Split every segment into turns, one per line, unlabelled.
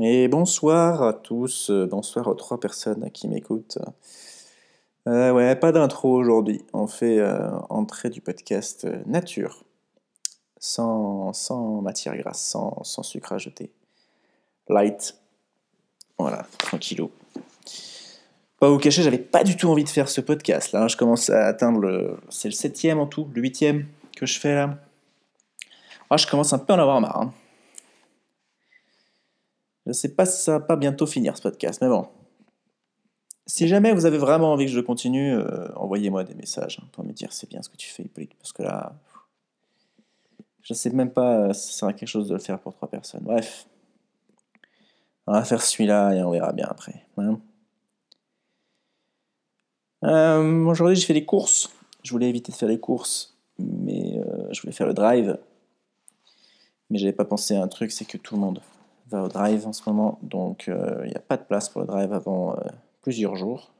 Et bonsoir à tous, euh, bonsoir aux trois personnes qui m'écoutent. Euh, ouais, pas d'intro aujourd'hui. On fait euh, entrée du podcast nature, sans, sans matière grasse, sans, sans sucre ajouté. Light. Voilà, tranquillou. Pas vous cacher, j'avais pas du tout envie de faire ce podcast là. Je commence à atteindre le. C'est le septième en tout, le huitième que je fais là. Ah, je commence un peu à en avoir marre. hein. Je sais pas si ça va pas bientôt finir ce podcast, mais bon. Si jamais vous avez vraiment envie que je continue, euh, envoyez-moi des messages hein, pour me dire c'est bien ce que tu fais, Hippolyte, parce que là, je sais même pas euh, si ça sera quelque chose de le faire pour trois personnes. Bref, on va faire celui-là et on verra bien après. hein. Euh, Aujourd'hui, j'ai fait des courses. Je voulais éviter de faire les courses, mais je voulais faire le drive. Mais j'avais pas pensé à un truc, c'est que tout le monde au drive en ce moment, donc euh, il n'y a pas de place pour le drive avant euh, plusieurs jours.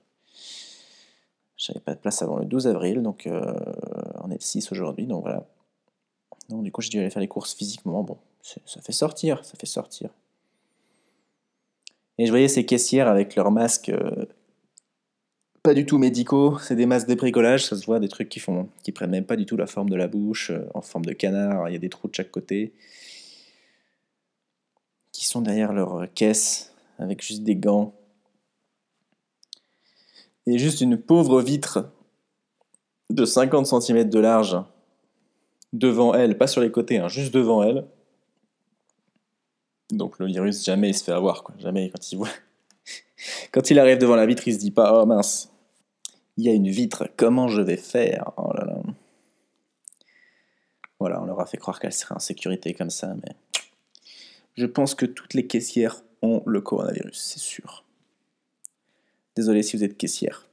J'avais pas de place avant le 12 avril, donc euh, on est le 6 aujourd'hui, donc voilà. Donc du coup, j'ai dû aller faire les courses physiquement. Bon, ça fait sortir, ça fait sortir. Et je voyais ces caissières avec leurs masques pas du tout médicaux, c'est des masques de bricolage, ça se voit, des trucs qui font, qui prennent même pas du tout la forme de la bouche, en forme de canard, il y a des trous de chaque côté, qui sont derrière leur euh, caisse, avec juste des gants. Et juste une pauvre vitre de 50 cm de large devant elle, pas sur les côtés, hein, juste devant elle. Donc le virus, jamais il se fait avoir, quoi. Jamais quand il voit. Quand il arrive devant la vitre, il se dit pas Oh mince, il y a une vitre, comment je vais faire? Oh là là. Voilà, on leur a fait croire qu'elle serait en sécurité comme ça, mais je pense que toutes les caissières ont le coronavirus, c'est sûr. Désolé si vous êtes caissière,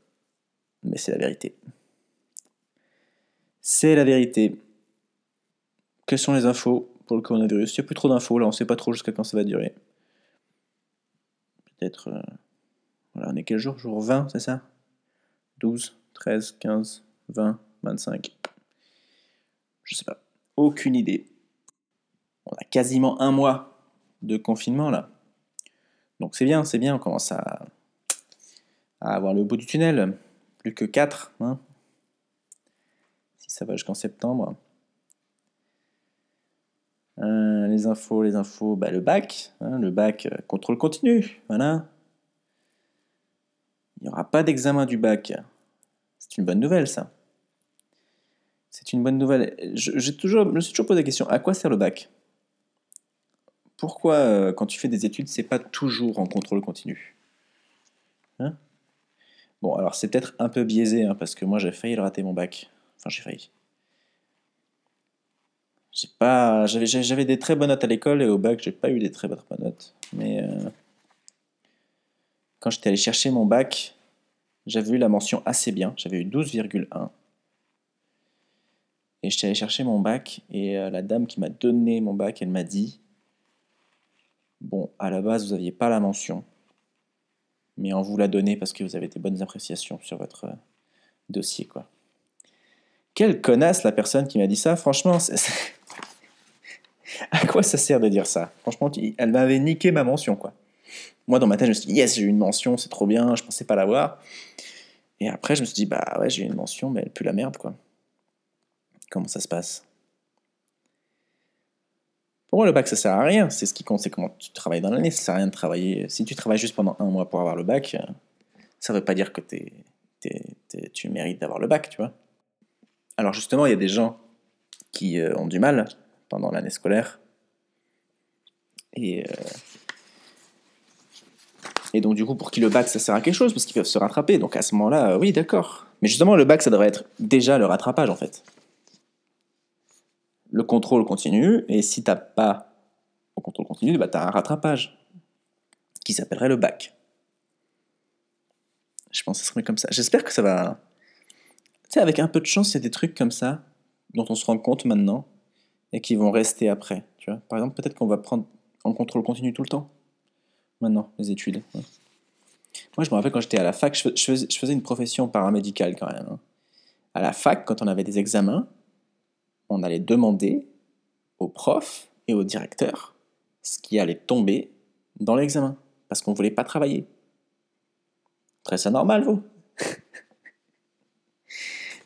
mais c'est la vérité. C'est la vérité. Quelles sont les infos pour le coronavirus? Il n'y a plus trop d'infos là, on ne sait pas trop jusqu'à quand ça va durer. Peut-être. euh, Voilà, on est quel jour? Jour 20, c'est ça? 12, 13, 15, 20, 25. Je sais pas. Aucune idée. On a quasiment un mois de confinement là. Donc c'est bien, c'est bien, on commence à, avoir le bout du tunnel. Plus que 4, hein. Si ça va jusqu'en septembre. Euh, les infos, les infos, bah, le bac, hein, le bac, euh, contrôle continu, voilà. Il n'y aura pas d'examen du bac. C'est une bonne nouvelle, ça. C'est une bonne nouvelle. Toujours, je me suis toujours posé la question à quoi sert le bac? Pourquoi, euh, quand tu fais des études, c'est pas toujours en contrôle continu? Hein? Bon, alors c'est peut-être un peu biaisé, hein, parce que moi j'ai failli rater mon bac. Enfin, j'ai failli. J'ai pas, j'avais, j'avais des très bonnes notes à l'école et au bac, j'ai pas eu des très bonnes notes. Mais euh, quand j'étais allé chercher mon bac, j'avais eu la mention assez bien. J'avais eu 12,1. Et j'étais allé chercher mon bac et euh, la dame qui m'a donné mon bac, elle m'a dit Bon, à la base, vous n'aviez pas la mention, mais on vous l'a donné parce que vous avez des bonnes appréciations sur votre euh, dossier, quoi. Quelle connasse la personne qui m'a dit ça, franchement, c'est- à quoi ça sert de dire ça? Franchement, elle m'avait niqué ma mention, quoi. Moi, dans ma tête, je me suis dit, yes, j'ai eu une mention, c'est trop bien, je pensais pas l'avoir. Et après, je me suis dit, bah ouais, j'ai eu une mention, mais elle pue la merde, quoi. Comment ça se passe? Pour moi, le bac, ça sert à rien. C'est ce qui compte, c'est comment tu travailles dans l'année. Ça sert à rien de travailler. Si tu travailles juste pendant un mois pour avoir le bac, euh, ça veut pas dire que tu mérites d'avoir le bac, tu vois. Alors justement, il y a des gens qui euh, ont du mal pendant l'année scolaire. Et, euh, et donc du coup, pour qui le bac, ça sert à quelque chose, parce qu'ils peuvent se rattraper. Donc à ce moment-là, oui, d'accord. Mais justement, le bac, ça devrait être déjà le rattrapage, en fait. Le contrôle continue, et si t'as pas au contrôle continu, bah t'as un rattrapage qui s'appellerait le bac. Je pense que ce serait comme ça. J'espère que ça va... Tu sais, avec un peu de chance, il y a des trucs comme ça dont on se rend compte maintenant et qui vont rester après. Tu vois Par exemple, peut-être qu'on va prendre en contrôle continu tout le temps. Maintenant, les études. Moi, je me rappelle quand j'étais à la fac, je faisais une profession paramédicale quand même. hein. À la fac, quand on avait des examens, on allait demander au prof et au directeur ce qui allait tomber dans l'examen parce qu'on ne voulait pas travailler. Très ça normal, vous?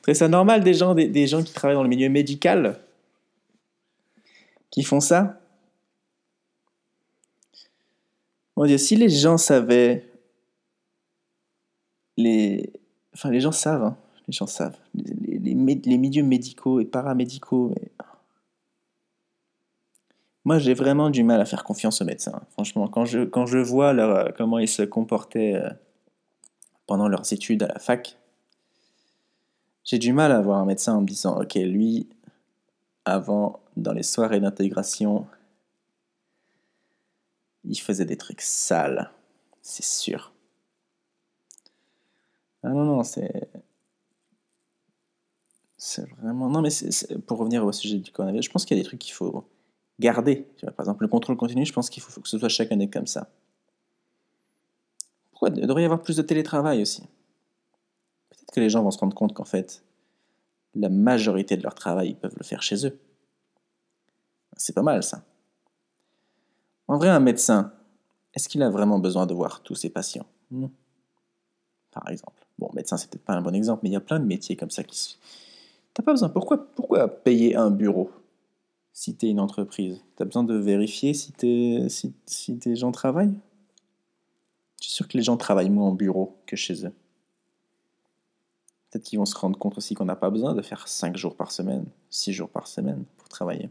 Très ça normal des gens, des, gens qui travaillent dans le milieu médical qui font ça? Mon Dieu, si les gens savaient, les, enfin les gens savent, hein, les gens savent, les, milieux médicaux et paramédicaux, moi, j'ai vraiment du mal à faire confiance aux médecins. Franchement, quand je, quand je vois leur, euh, comment ils se comportaient euh, pendant leurs études à la fac, j'ai du mal à voir un médecin en me disant, ok, lui, avant, dans les soirées d'intégration, il faisait des trucs sales, c'est sûr. Ah non, non, c'est... C'est vraiment... Non, mais pour revenir au sujet du coronavirus, je pense qu'il y a des trucs qu'il faut garder. Par exemple, le contrôle continu, je pense qu'il faut que ce soit chaque année comme ça. Pourquoi il devrait y avoir plus de télétravail aussi? Peut-être que les gens vont se rendre compte qu'en fait, la majorité de leur travail, ils peuvent le faire chez eux. C'est pas mal ça. En vrai, un médecin, est-ce qu'il a vraiment besoin de voir tous ses patients? Par exemple. Bon, médecin, c'est peut-être pas un bon exemple, mais il y a plein de métiers comme ça qui. T'as pas besoin. Pourquoi, pourquoi payer un bureau si tu es une entreprise? Tu as besoin de vérifier si, si, si tes gens travaillent? Je suis sûr que les gens travaillent moins en bureau que chez eux. Peut-être qu'ils vont se rendre compte aussi qu'on n'a pas besoin de faire 5 jours par semaine, 6 jours par semaine pour travailler.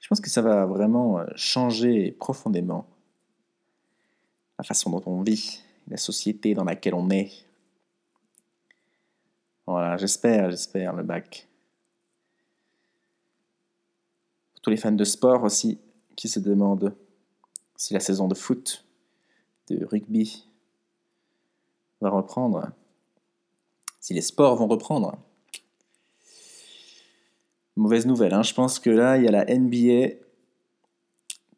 Je pense que ça va vraiment euh, changer profondément la façon dont on vit, la société dans laquelle on est. Voilà, j'espère, j'espère le bac tous les fans de sport aussi qui se demandent si la saison de foot, de rugby va reprendre, si les sports vont reprendre. Mauvaise nouvelle, hein. je pense que là, il y a la NBA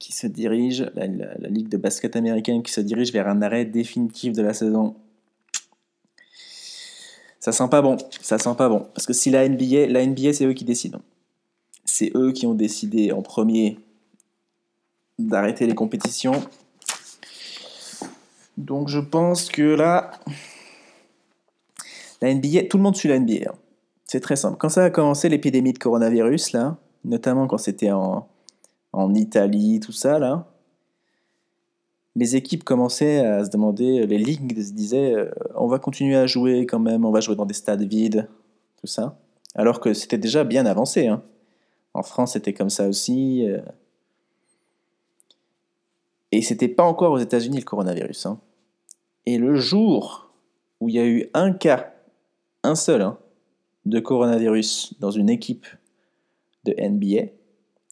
qui se dirige, la, la, Ligue de basket américaine qui se dirige vers un arrêt définitif de la saison. Ça sent pas bon, ça sent pas bon. Parce que si la NBA, la NBA c'est eux qui décident c'est eux qui ont décidé en premier d'arrêter les compétitions. Donc je pense que là, la NBA, tout le monde suit la NBA. Hein. C'est très simple. Quand ça a commencé l'épidémie de coronavirus, là, notamment quand c'était en, en Italie, tout ça, là, les équipes commençaient à se demander, les ligues se disaient, euh, on va continuer à jouer quand même, on va jouer dans des stades vides, tout ça. Alors que c'était déjà bien avancé. Hein. En France, c'était comme ça aussi. Euh. Et c'était pas encore aux États-Unis le coronavirus. Hein. Et le jour où il y a eu un cas, un seul, hein, de coronavirus dans une équipe de NBA,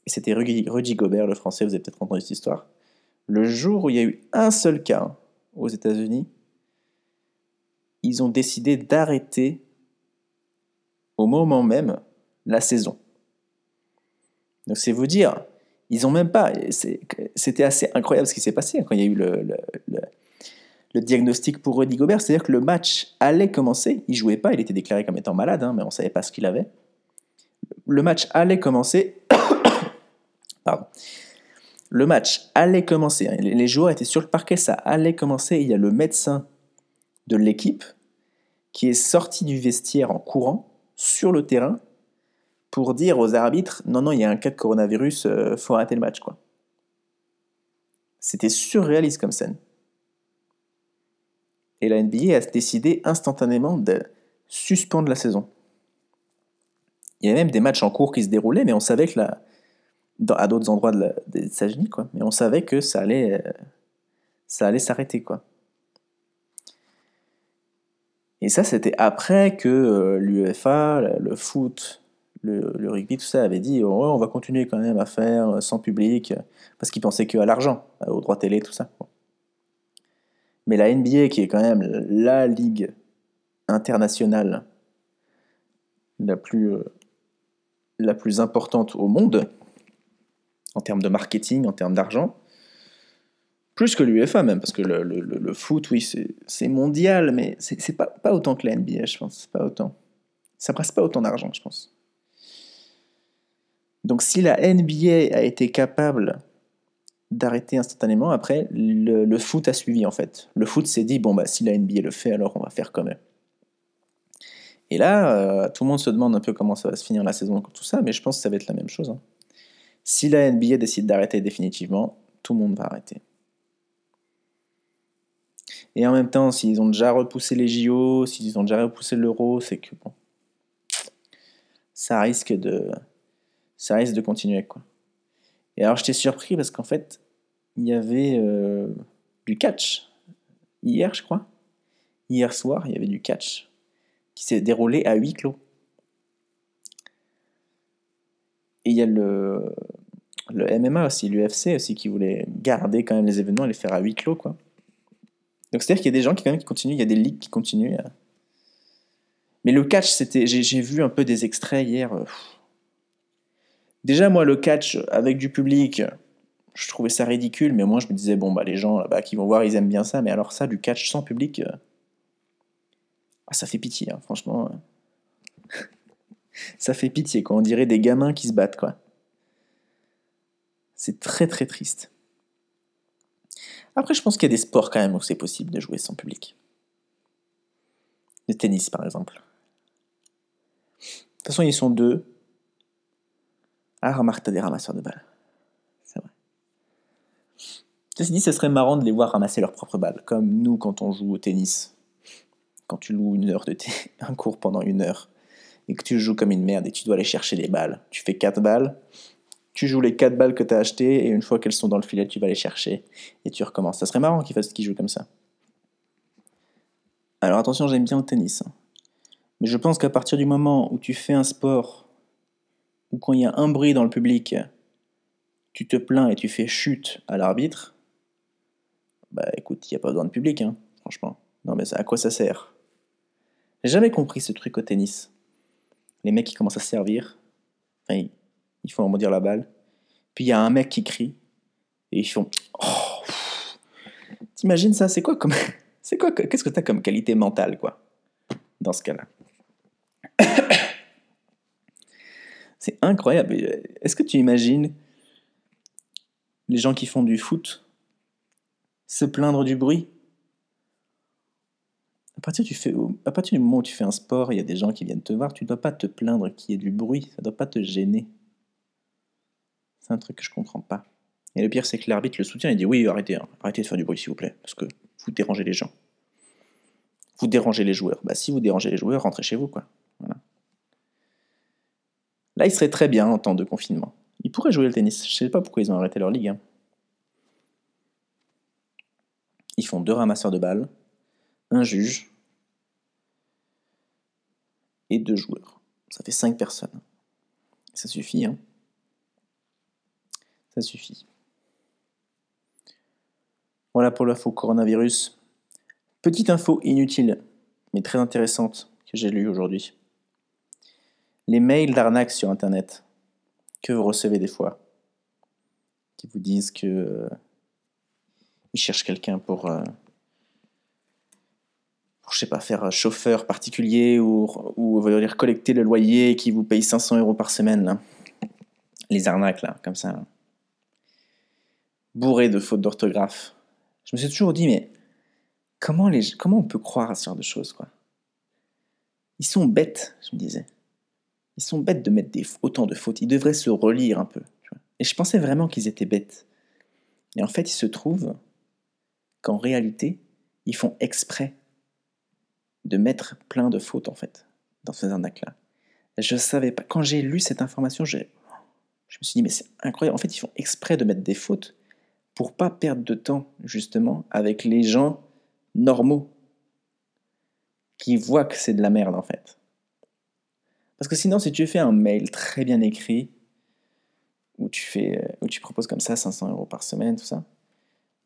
c'était Rudy, Gobert, le français, vous avez peut-être entendu cette histoire. Le jour où il y a eu un seul cas aux États-Unis, ils ont décidé d'arrêter au moment même la saison. Donc c'est vous dire, ils ont même pas. C'était assez incroyable ce qui s'est passé quand il y a eu le, diagnostic pour Rudy Gobert. C'est-à-dire que le match allait commencer. Il jouait pas, il était déclaré comme étant malade, hein, mais on savait pas ce qu'il avait. Le match allait commencer. Pardon. Le match allait commencer. Hein. Les joueurs étaient sur le parquet, ça allait commencer. Il y a le médecin de l'équipe qui est sorti du vestiaire en courant sur le terrain pour dire aux arbitres non, non, il y a un cas de coronavirus, euh, faut arrêter le match. C'était surréaliste comme scène. Et la NBA a décidé instantanément de suspendre la saison. Il y avait même des matchs en cours qui se déroulaient, mais on savait que la, à d'autres endroits de des États-Unis, quoi. Mais on savait que ça allait, euh, ça allait s'arrêter, quoi. Et ça, c'était après que euh, l'UEFA, le foot, le, rugby, tout ça, avait dit on va continuer quand même à faire euh, sans public, parce qu'ils pensaient qu'à l'argent, aux droits télé, tout ça. Mais la NBA, qui est quand même la ligue internationale la plus, la plus importante au monde, en termes de marketing, en termes d'argent, plus que l'UEFA même, parce que le, foot, oui, c'est mondial, mais c'est pas, pas autant que la NBA, je pense. Pas autant. Ça presse pas autant d'argent, je pense. Donc si la NBA a été capable d'arrêter instantanément. Après, le, foot a suivi en fait. Le foot s'est dit bon bah si la NBA le fait, alors on va faire comme eux. Et là, euh, tout le monde se demande un peu comment ça va se finir la saison, tout ça, mais je pense que ça va être la même chose. Hein. Si la NBA décide d'arrêter définitivement, tout le monde va arrêter. Et en même temps, s'ils ont déjà repoussé les JO, s'ils ont déjà repoussé l'Euro, c'est que bon, ça risque de, ça risque de continuer. Et alors j'étais surpris parce qu'en fait, il y avait euh, du catch. Hier, je crois. Hier soir, il y avait du catch qui s'est déroulé à huis clos. Et il y a le, le MMA aussi, l'UFC aussi, qui voulait garder quand même les événements et les faire à huis clos, quoi. Donc c'est-à-dire qu'il y a des gens qui quand même continuent, il y a des ligues qui continuent. Mais le catch, c'était, j'ai vu un peu des extraits hier. Euh, Déjà, moi, le catch avec du public, je trouvais ça ridicule, mais moi, je me disais, bon, bah, les gens là-bas qui vont voir, ils aiment bien ça, mais alors ça, du catch sans public, euh, ah, ça fait pitié, hein, franchement. Ça fait pitié, quoi. On dirait des gamins qui se battent, quoi. C'est très, très triste. Après, je pense qu'il y a des sports quand même où c'est possible de jouer sans public. Le tennis, par exemple. De toute façon, ils sont deux. Ah, remarque, t'as des ramasseurs de balles. C'est vrai. Ceci dit, ce serait marrant de les voir ramasser leurs propres balles, comme nous quand on joue au tennis. Quand tu loues une heure de un cours pendant une heure, et que tu joues comme une merde et tu dois aller chercher les balles. Tu fais 4 balles, tu joues les 4 balles que tu as achetées, et une fois qu'elles sont dans le filet, tu vas les chercher, et tu recommences. Ça serait marrant qu'ils fassent qu'ils jouent comme ça. Alors attention, j'aime bien le tennis. Hein. Mais je pense qu'à partir du moment où tu fais un sport ou quand il y a un bruit dans le public, tu te plains et tu fais chute à l'arbitre, bah écoute, il n'y a pas besoin de public, hein, franchement. Non mais à quoi ça sert? J'ai jamais compris ce truc au tennis. Les mecs qui commencent à servir, enfin, ils font rebondir la balle, puis il y a un mec qui crie, et ils font oh, T'imagines ça C'est quoi comme. C'est quoi Qu'est-ce que t'as comme qualité mentale, quoi Dans ce cas-là? C'est incroyable. Est-ce que tu imagines les gens qui font du foot se plaindre du bruit? À partir, du moment où tu fais un sport, il y a des gens qui viennent te voir, tu ne dois pas te plaindre qu'il y ait du bruit, ça ne doit pas te gêner. C'est un truc que je ne comprends pas. Et le pire, c'est que l'arbitre le soutient, il dit oui, arrêtez, hein. arrêtez de faire du bruit, s'il vous plaît, parce que vous dérangez les gens. Vous dérangez les joueurs. Bah, si vous dérangez les joueurs, rentrez chez vous, quoi. Là, il serait très bien en temps de confinement. Il pourrait jouer le tennis. Je ne sais pas pourquoi ils ont arrêté leur ligue. Hein. Ils font deux ramasseurs de balles, un juge et deux joueurs. Ça fait cinq personnes. Ça suffit, hein Ça suffit. Voilà pour l'info coronavirus. Petite info inutile, mais très intéressante que j'ai lue aujourd'hui les mails d'arnaque sur Internet que vous recevez des fois, qui vous disent que euh, ils cherchent quelqu'un pour, euh, pour, je sais pas, faire chauffeur particulier ou, ou dire collecter le loyer qui vous paye 500 euros par semaine. Là. Les arnaques, là, comme ça. Bourré de fautes d'orthographe. Je me suis toujours dit, mais comment, les, comment on peut croire à ce genre de choses, quoi? Ils sont bêtes, je me disais. Ils sont bêtes de mettre autant de fautes. Ils devraient se relire un peu. Et je pensais vraiment qu'ils étaient bêtes. Et en fait, il se trouve qu'en réalité, ils font exprès de mettre plein de fautes, en fait, dans ces arnaques-là. Je savais pas. Quand j'ai lu cette information, je, je me suis dit, mais c'est incroyable. En fait, ils font exprès de mettre des fautes pour pas perdre de temps, justement, avec les gens normaux qui voient que c'est de la merde, en fait. Parce que sinon, si tu fais un mail très bien écrit, où tu, fais, euh, où tu proposes comme ça 500 euros par semaine, tout ça,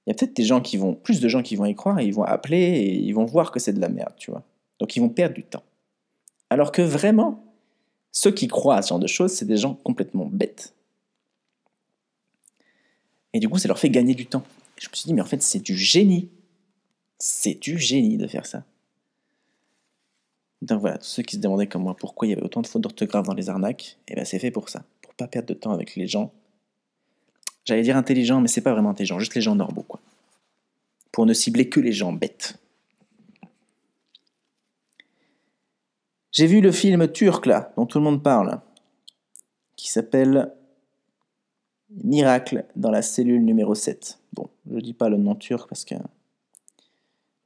il y a peut-être des gens qui vont, plus de gens qui vont y croire et ils vont appeler et ils vont voir que c'est de la merde, tu vois. Donc ils vont perdre du temps. Alors que vraiment, ceux qui croient à ce genre de choses, c'est des gens complètement bêtes. Et du coup, ça leur fait gagner du temps. je me suis dit, mais en fait, c'est du génie. C'est du génie de faire ça. Donc voilà, tous ceux qui se demandaient comme moi pourquoi il y avait autant de fautes d'orthographe dans les arnaques, et eh bien c'est fait pour ça, pour pas perdre de temps avec les gens J'allais dire intelligents, mais c'est pas vraiment intelligent, juste les gens normaux, quoi. Pour ne cibler que les gens bêtes. J'ai vu le film turc, là, dont tout le monde parle, qui s'appelle Miracle dans la cellule numéro 7. Bon, je dis pas le nom turc parce que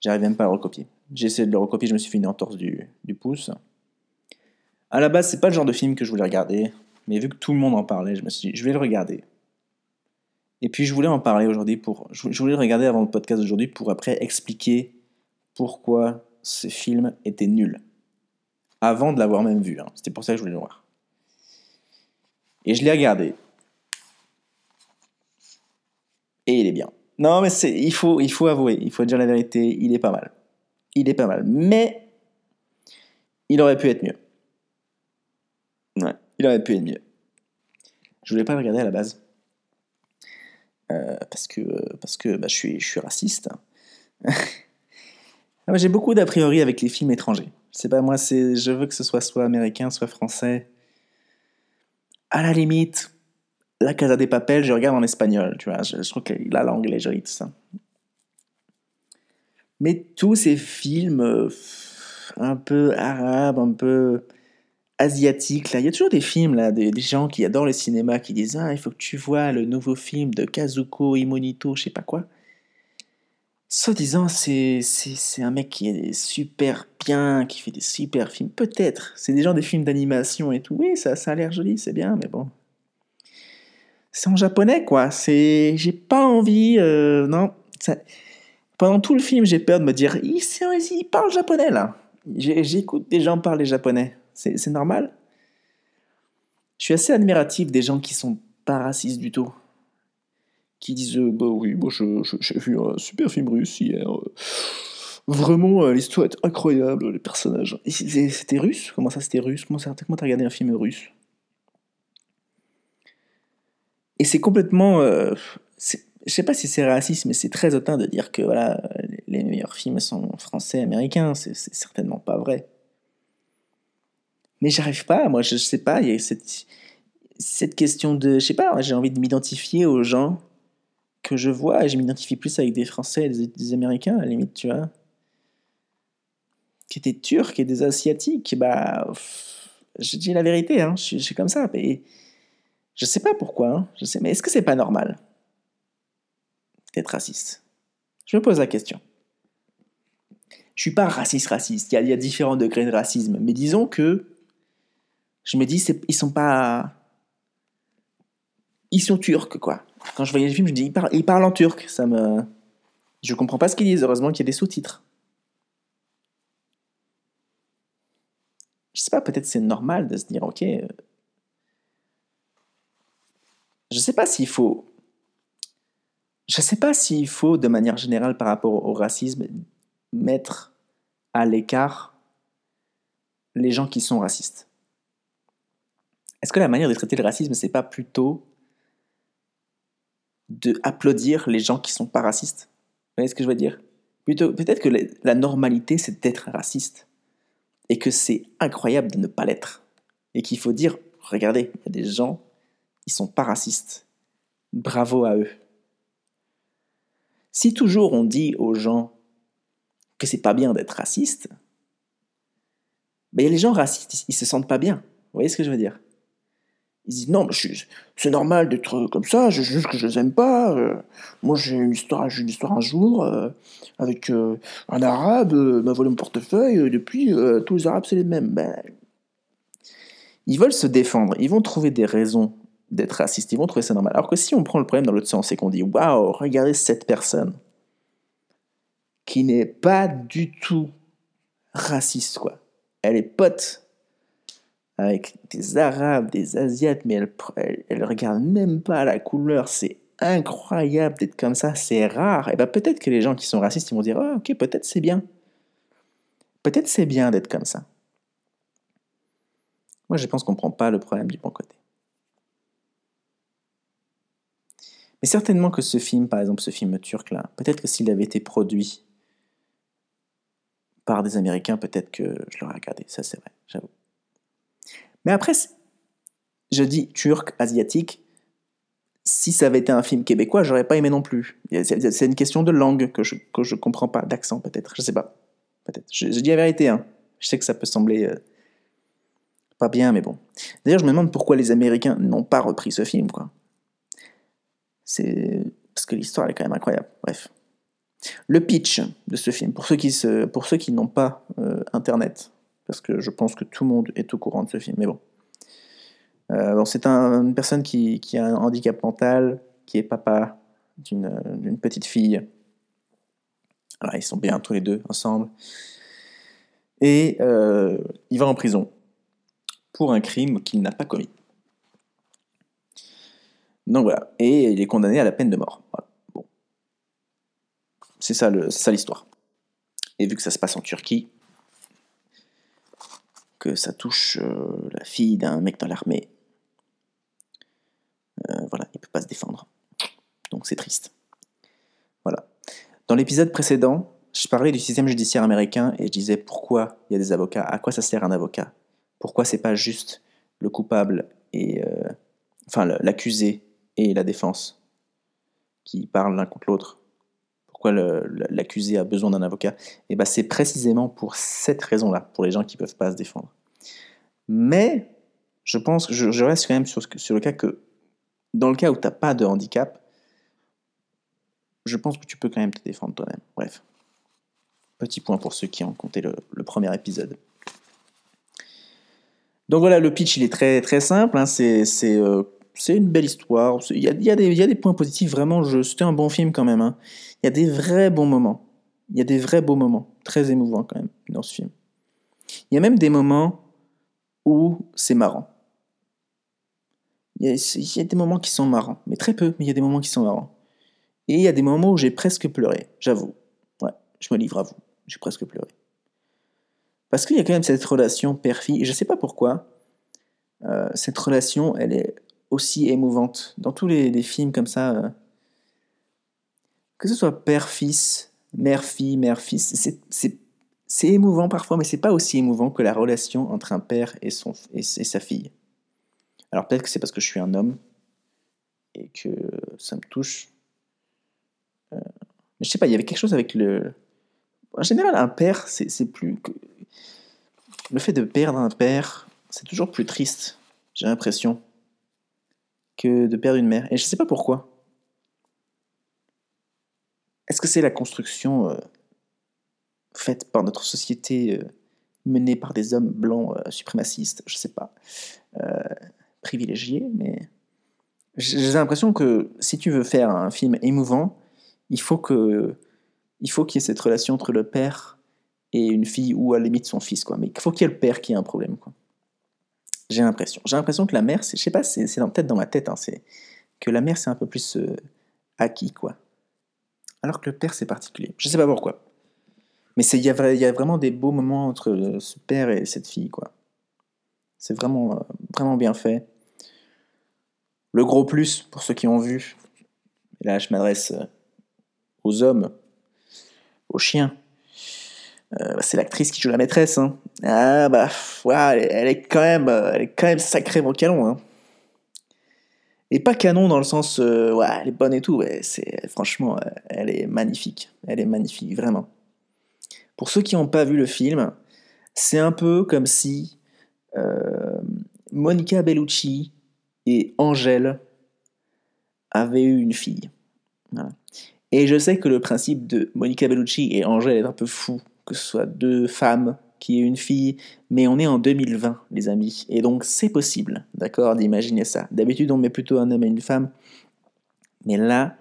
j'arrive même pas à le recopier. J'ai essayé de le recopier, je me suis fait une entorse du, du pouce. À la base, c'est pas le genre de film que je voulais regarder, mais vu que tout le monde en parlait, je me suis dit, je vais le regarder. Et puis je voulais en parler aujourd'hui pour. Je voulais le regarder avant le podcast d'aujourd'hui pour après expliquer pourquoi ce film était nul. Avant de l'avoir même vu. Hein. C'était pour ça que je voulais le voir. Et je l'ai regardé. Et il est bien. Non, mais il, faut, il faut avouer, il faut dire la vérité, il est pas mal. Il est pas mal. Mais il aurait pu être mieux. Ouais, il aurait pu être mieux. Je voulais pas le regarder à la base. Euh, parce que, parce que bah, je, suis, je suis raciste. Ah, j'ai beaucoup d'a priori avec les films étrangers. C'est pas moi, c'est je veux que ce soit soit américain, soit français. À la limite, la Casa des Papel, je regarde en espagnol, tu vois. Je, trouve que la langue est tout ça. Mais tous ces films euh, un peu arabes, un peu asiatique là. Il y a toujours des films là, des, gens qui adorent le cinéma qui disent ah il faut que tu vois le nouveau film de Kazuko Imonito, je sais pas quoi. Soi-disant c'est c'est un mec qui est super bien, qui fait des super films. Peut-être. C'est des gens des films d'animation et tout. Oui ça ça a l'air joli, c'est bien, mais bon. C'est en japonais quoi. C'est j'ai pas envie euh, non. Pendant tout le film j'ai peur de me dire il parle japonais là. J'écoute des gens parler japonais. C'est normal. Je suis assez admiratif des gens qui sont pas racistes du tout. Qui disent euh, Bah oui, moi j'ai vu un super film russe hier. Vraiment, euh, l'histoire est incroyable, les personnages. C'était russe? Comment ça c'était russe? Comment t'as regardé un film russe? Et c'est complètement. Euh, je sais pas si c'est raciste, mais c'est très hautain de dire que voilà, les meilleurs films sont français, américains. C'est certainement pas vrai. Mais j'arrive pas, moi, je sais pas, il y a cette, question de. Je sais pas, j'ai envie de m'identifier aux gens que je vois, et je m'identifie plus avec des Français et des, Américains, à la limite, tu vois. Qui étaient Turcs et des Asiatiques, bah. je dis la vérité, hein, je, suis comme ça. Mais je sais pas pourquoi, hein, je sais, mais est-ce que c'est pas normal d'être raciste? Je me pose la question. Je suis pas raciste, raciste. Il y a différents degrés de racisme, mais disons que je me dis, ils sont pas. Ils sont turcs, quoi. Quand je voyais le film, je me dis, ils parlent, en turc. Ça me. Je comprends pas ce qu'ils disent. Heureusement qu'il y a des sous-titres. Je sais pas, peut-être c'est normal de se dire, ok. Euh, je sais pas s'il faut. Je sais pas s'il faut, de manière générale, par rapport au racisme, mettre à l'écart les gens qui sont racistes. Est-ce que la manière de traiter le racisme, c'est pas plutôt de applaudir les gens qui sont pas racistes? Vous voyez ce que je veux dire? Peut-être que la normalité, c'est d'être raciste. Et que c'est incroyable de ne pas l'être. Et qu'il faut dire, regardez, il y a des gens, ils sont pas racistes. Bravo à eux. Si toujours on dit aux gens que c'est pas bien d'être raciste, ben les gens racistes, ils se sentent pas bien. Vous voyez ce que je veux dire? Ils disent non, c'est normal d'être comme ça, je juste que je les aime pas. Euh. moi j'ai une histoire, j'ai une histoire un jour euh, avec euh, un arabe m'a volé mon portefeuille. depuis tous les arabes c'est les mêmes. Ben, ils veulent se défendre, ils vont trouver des raisons d'être racistes, ils vont trouver ça normal. Alors que si on prend le problème dans l'autre sens et qu'on dit waouh, regardez cette personne qui n'est pas du tout raciste quoi, elle est pote avec des Arabes, des Asiates, mais elle, elle, regarde même pas la couleur. C'est incroyable d'être comme ça, c'est rare. Et bien peut-être que les gens qui sont racistes, ils vont dire, ah, ok, peut-être c'est bien. Peut-être c'est bien d'être comme ça. Moi, je pense qu'on ne prend pas le problème du bon côté. Mais certainement que ce film, par exemple, ce film turc-là, peut-être que s'il avait été produit par des Américains, peut-être que je l'aurais regardé. Ça, c'est vrai, j'avoue. Mais après, je dis turc, asiatique, si ça avait été un film québécois, j'aurais pas aimé non plus. C'est une question de langue que je, je comprends pas, d'accent peut-être, je sais pas. Peut-être. Je, dis la vérité, hein. Je sais que ça peut sembler euh, pas bien, mais bon. D'ailleurs, je me demande pourquoi les Américains n'ont pas repris ce film, quoi. C'est parce que l'histoire est quand même incroyable. Bref. Le pitch de ce film, pour ceux qui, se, pour ceux qui n'ont pas euh, Internet, parce que je pense que tout le monde est au courant de ce film, mais bon. Euh, c'est une personne qui, a un handicap mental, qui est papa d'une petite fille. ils sont bien tous les deux ensemble. Et euh, il va en prison pour un crime qu'il n'a pas commis. Donc voilà, et il est condamné à la peine de mort. Bon. C'est ça l'histoire. Et vu que ça se passe en Turquie, que ça touche euh, la fille d'un mec dans l'armée, euh, voilà, il peut pas se défendre. Donc c'est triste. Voilà. Dans l'épisode précédent, je parlais du système judiciaire américain et je disais pourquoi il y a des avocats, à quoi ça sert un avocat, pourquoi c'est pas juste le coupable et euh, enfin l'accusé et la défense qui parlent l'un contre l'autre? Pourquoi l'accusé a besoin d'un avocat Et eh ben c'est précisément pour cette raison-là, pour les gens qui peuvent pas se défendre. Mais je pense, je, reste quand même sur, sur le cas que dans le cas où tu n'as pas de handicap, je pense que tu peux quand même te défendre toi-même. Bref. Petit point pour ceux qui ont compté le, premier épisode. Donc voilà, le pitch, il est très, très simple. Hein. C'est, euh, c'est, une belle histoire. Il y a, des points positifs, vraiment. C'était un bon film quand même. Hein. Il y a des vrais bons moments. Il y a des vrais beaux moments. Très émouvants quand même dans ce film. Il y a même des moments où c'est marrant. Il y, a, des moments qui sont marrants, mais très peu, mais il y a des moments qui sont marrants. Et il y a des moments où j'ai presque pleuré, j'avoue. Ouais, je me livre à vous, j'ai presque pleuré. Parce qu'il y a quand même cette relation père-fille, je ne sais pas pourquoi, euh, cette relation, elle est aussi émouvante. Dans tous les, films comme ça, euh, que ce soit père-fils, mère-fille, mère-fils, c'est émouvant parfois, mais c'est pas aussi émouvant que la relation entre un père et, son, et sa fille. Alors peut-être que c'est parce que je suis un homme et que ça me touche. Euh, mais je sais pas, il y avait quelque chose avec le. En général, un père, c'est plus. Le fait de perdre un père, c'est toujours plus triste, j'ai l'impression, que de perdre une mère. Et je sais pas pourquoi. Est-ce que c'est la construction euh, faite par notre société, euh, menée par des hommes blancs suprémacistes? Je sais pas privilégié, mais j'ai l'impression que si tu veux faire un film émouvant, il faut que il faut qu'il y ait cette relation entre le père et une fille ou à la limite son fils quoi. Mais il faut qu'il y ait le père qui ait un problème quoi. J'ai l'impression. J'ai l'impression que la mère, je sais pas, c'est peut-être dans ma tête, hein, c'est que la mère c'est un peu plus euh, acquis quoi. Alors que le père c'est particulier. Je sais pas pourquoi. Mais il y, a, vraiment des beaux moments entre ce père et cette fille quoi. C'est vraiment, euh, vraiment bien fait. Le gros plus, pour ceux qui ont vu, là je m'adresse euh, aux hommes, aux chiens, euh, c'est l'actrice qui joue la maîtresse. Hein. Ah bah, elle, est quand même, euh, elle est sacrément canon. Hein. Et pas canon dans le sens, ouais, elle est bonne et tout. c'est franchement, elle est magnifique. Elle est magnifique, vraiment. Pour ceux qui n'ont pas vu le film, c'est un peu comme si Monica Bellucci et Angèle avaient eu une fille. Et je sais que le principe de Monica Bellucci et Angèle est un peu fou, que ce soit deux femmes qui aient une fille, mais on est en 2020, les amis, et donc c'est possible, d'accord, d'imaginer ça. D'habitude, on met plutôt un homme et une femme, mais là,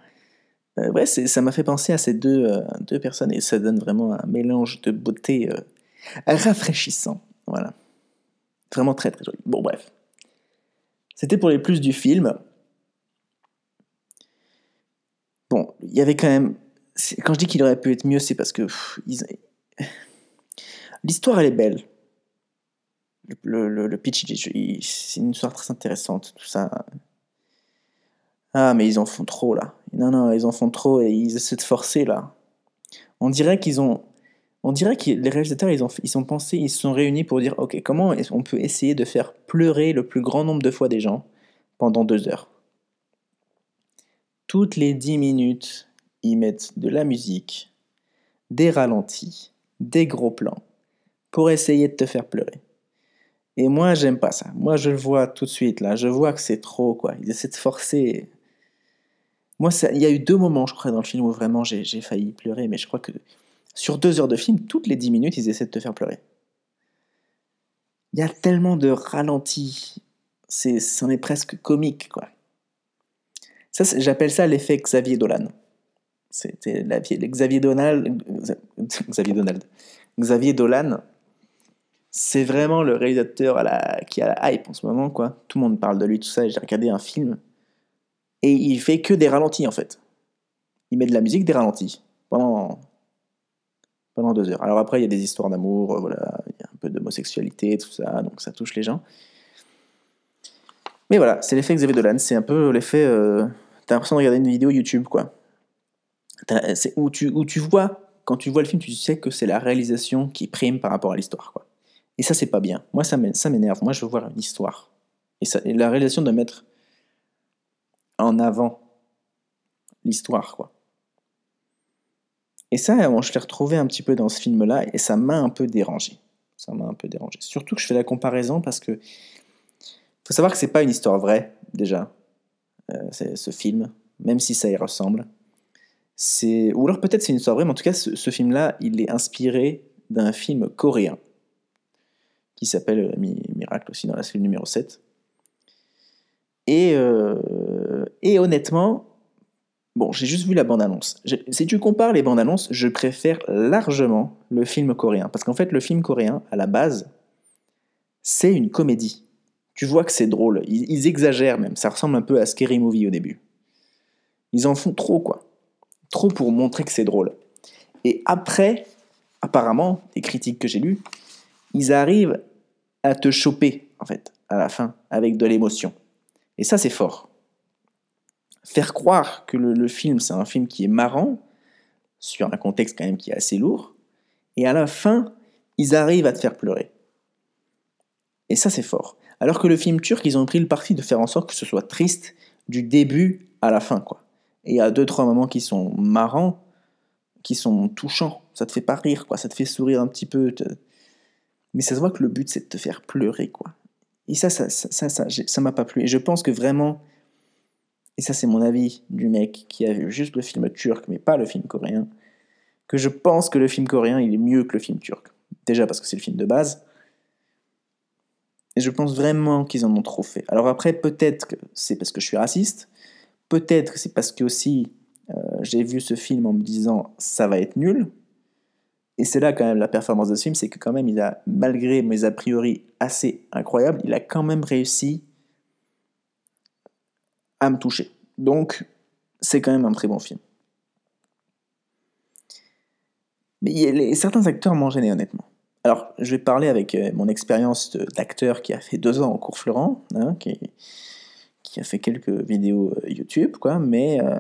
euh, ouais, ça m'a fait penser à ces deux, euh, deux personnes, et ça donne vraiment un mélange de beauté euh, rafraîchissant, voilà. Vraiment très très joli. Bon, bref. C'était pour les plus du film. Bon, il y avait quand même. Quand je dis qu'il aurait pu être mieux, c'est parce que. L'histoire, elle est belle. Le, pitch, c'est une histoire très intéressante, tout ça. Ah, mais ils en font trop, là. Non, non, ils en font trop et ils essaient de forcer, là. On dirait qu'ils ont. On dirait que les réalisateurs, ils ont, ils ont pensé, ils se sont réunis pour dire, ok, comment on peut essayer de faire pleurer le plus grand nombre de fois des gens pendant deux heures? Toutes les 10 minutes, ils mettent de la musique, des ralentis, des gros plans, pour essayer de te faire pleurer. Et moi, j'aime pas ça. Moi, je le vois tout de suite, là. Je vois que c'est trop, quoi. Ils essaient de forcer. Moi, il y a eu deux moments, je crois, dans le film où vraiment j'ai failli pleurer, mais je crois que sur deux heures de film, toutes les dix minutes, ils essaient de te faire pleurer. Il y a tellement de ralentis. C'en est presque comique, quoi. Ça, j'appelle ça l'effet Xavier Dolan. C'était Xavier Donald, Xavier Donald, Xavier Dolan. C'est vraiment le réalisateur la, qui a la hype en ce moment, quoi. Tout le monde parle de lui, tout ça. J'ai regardé un film et il fait que des ralentis en fait. Il met de la musique, des ralentis pendant pendant deux heures. Alors après, il y a des histoires d'amour, voilà, il y a un peu d'homosexualité, tout ça, donc ça touche les gens. Mais voilà, c'est l'effet Xavier Dolan, c'est un peu l'effet. Euh, t'as l'impression de regarder une vidéo YouTube, quoi. C'est où tu, tu vois, quand tu vois le film, tu sais que c'est la réalisation qui prime par rapport à l'histoire, quoi. Et ça, c'est pas bien. Moi, ça m'énerve. Moi, je veux voir une histoire. Et, ça, et la réalisation doit mettre en avant l'histoire, quoi. Et ça, je l'ai retrouvé un petit peu dans ce film-là, et ça m'a un peu dérangé. Ça m'a un peu dérangé. Surtout que je fais la comparaison parce que faut savoir que c'est pas une histoire vraie déjà, euh, ce film, même si ça y ressemble. C'est ou alors peut-être c'est une histoire vraie, mais en tout cas ce, film-là, il est inspiré d'un film coréen qui s'appelle euh, Miracle aussi dans la série numéro 7. Et, euh, et honnêtement, bon, j'ai juste vu la bande-annonce. Si tu compares les bandes-annonces, je préfère largement le film coréen. Parce qu'en fait, le film coréen, à la base, c'est une comédie. Tu vois que c'est drôle. Ils, exagèrent même. Ça ressemble un peu à Scary Movie au début. Ils en font trop, quoi. Trop pour montrer que c'est drôle. Et après, apparemment, les critiques que j'ai lues, ils arrivent à te choper, en fait, à la fin, avec de l'émotion. Et ça, c'est fort. Faire croire que le, film, c'est un film qui est marrant, sur un contexte quand même qui est assez lourd, et à la fin, ils arrivent à te faire pleurer. Et ça, c'est fort. Alors que le film turc, ils ont pris le parti de faire en sorte que ce soit triste du début à la fin, quoi. Et il y a deux, trois moments qui sont marrants, qui sont touchants. Ça te fait pas rire, quoi. Ça te fait sourire un petit peu. Mais ça se voit que le but, c'est de te faire pleurer, quoi. Et ça, ça, ça, ça, ça m'a pas plu. Et je pense que vraiment, et ça c'est mon avis du mec qui a vu juste le film turc, mais pas le film coréen, que je pense que le film coréen, il est mieux que le film turc. Déjà parce que c'est le film de base. Et je pense vraiment qu'ils en ont trop fait. Alors après, peut-être que c'est parce que je suis raciste, peut-être que c'est parce que aussi euh, j'ai vu ce film en me disant ça va être nul, et c'est là quand même la performance de ce film, c'est que quand même il a, malgré mes a priori assez incroyables, il a quand même réussi à me toucher. Donc c'est quand même un très bon film. Mais certains acteurs m'ont gêné honnêtement. Alors je vais parler avec euh, mon expérience d'acteur qui a fait deux ans au cours Florent, hein, qui, a fait quelques vidéos euh, YouTube, quoi, mais euh,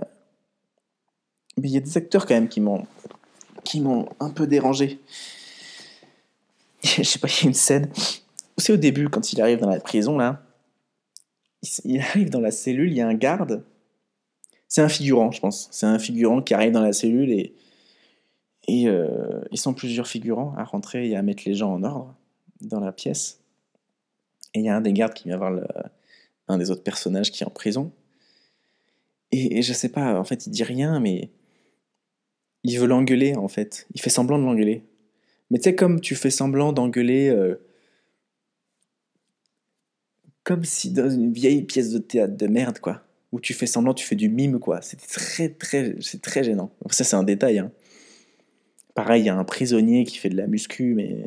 mais il y a des acteurs quand même qui m'ont qui m'ont un peu dérangé. Je sais pas, il y a une scène. C'est au début, quand il arrive dans la prison, là. Il arrive dans la cellule, il y a un garde. C'est un figurant, je pense. C'est un figurant qui arrive dans la cellule et. Et euh, ils sont plusieurs figurants à rentrer et à mettre les gens en ordre dans la pièce. Et il y a un des gardes qui vient voir le, un des autres personnages qui est en prison. Et, je sais pas, en fait, il dit rien, mais il veut l'engueuler en fait. Il fait semblant de l'engueuler. Mais tu sais, comme tu fais semblant d'engueuler. Euh, comme si dans une vieille pièce de théâtre de merde, quoi. Où tu fais semblant, tu fais du mime, quoi. C'est très, très, c'est très gênant. Ça, c'est un détail. Hein. Pareil, il y a un prisonnier qui fait de la muscu, mais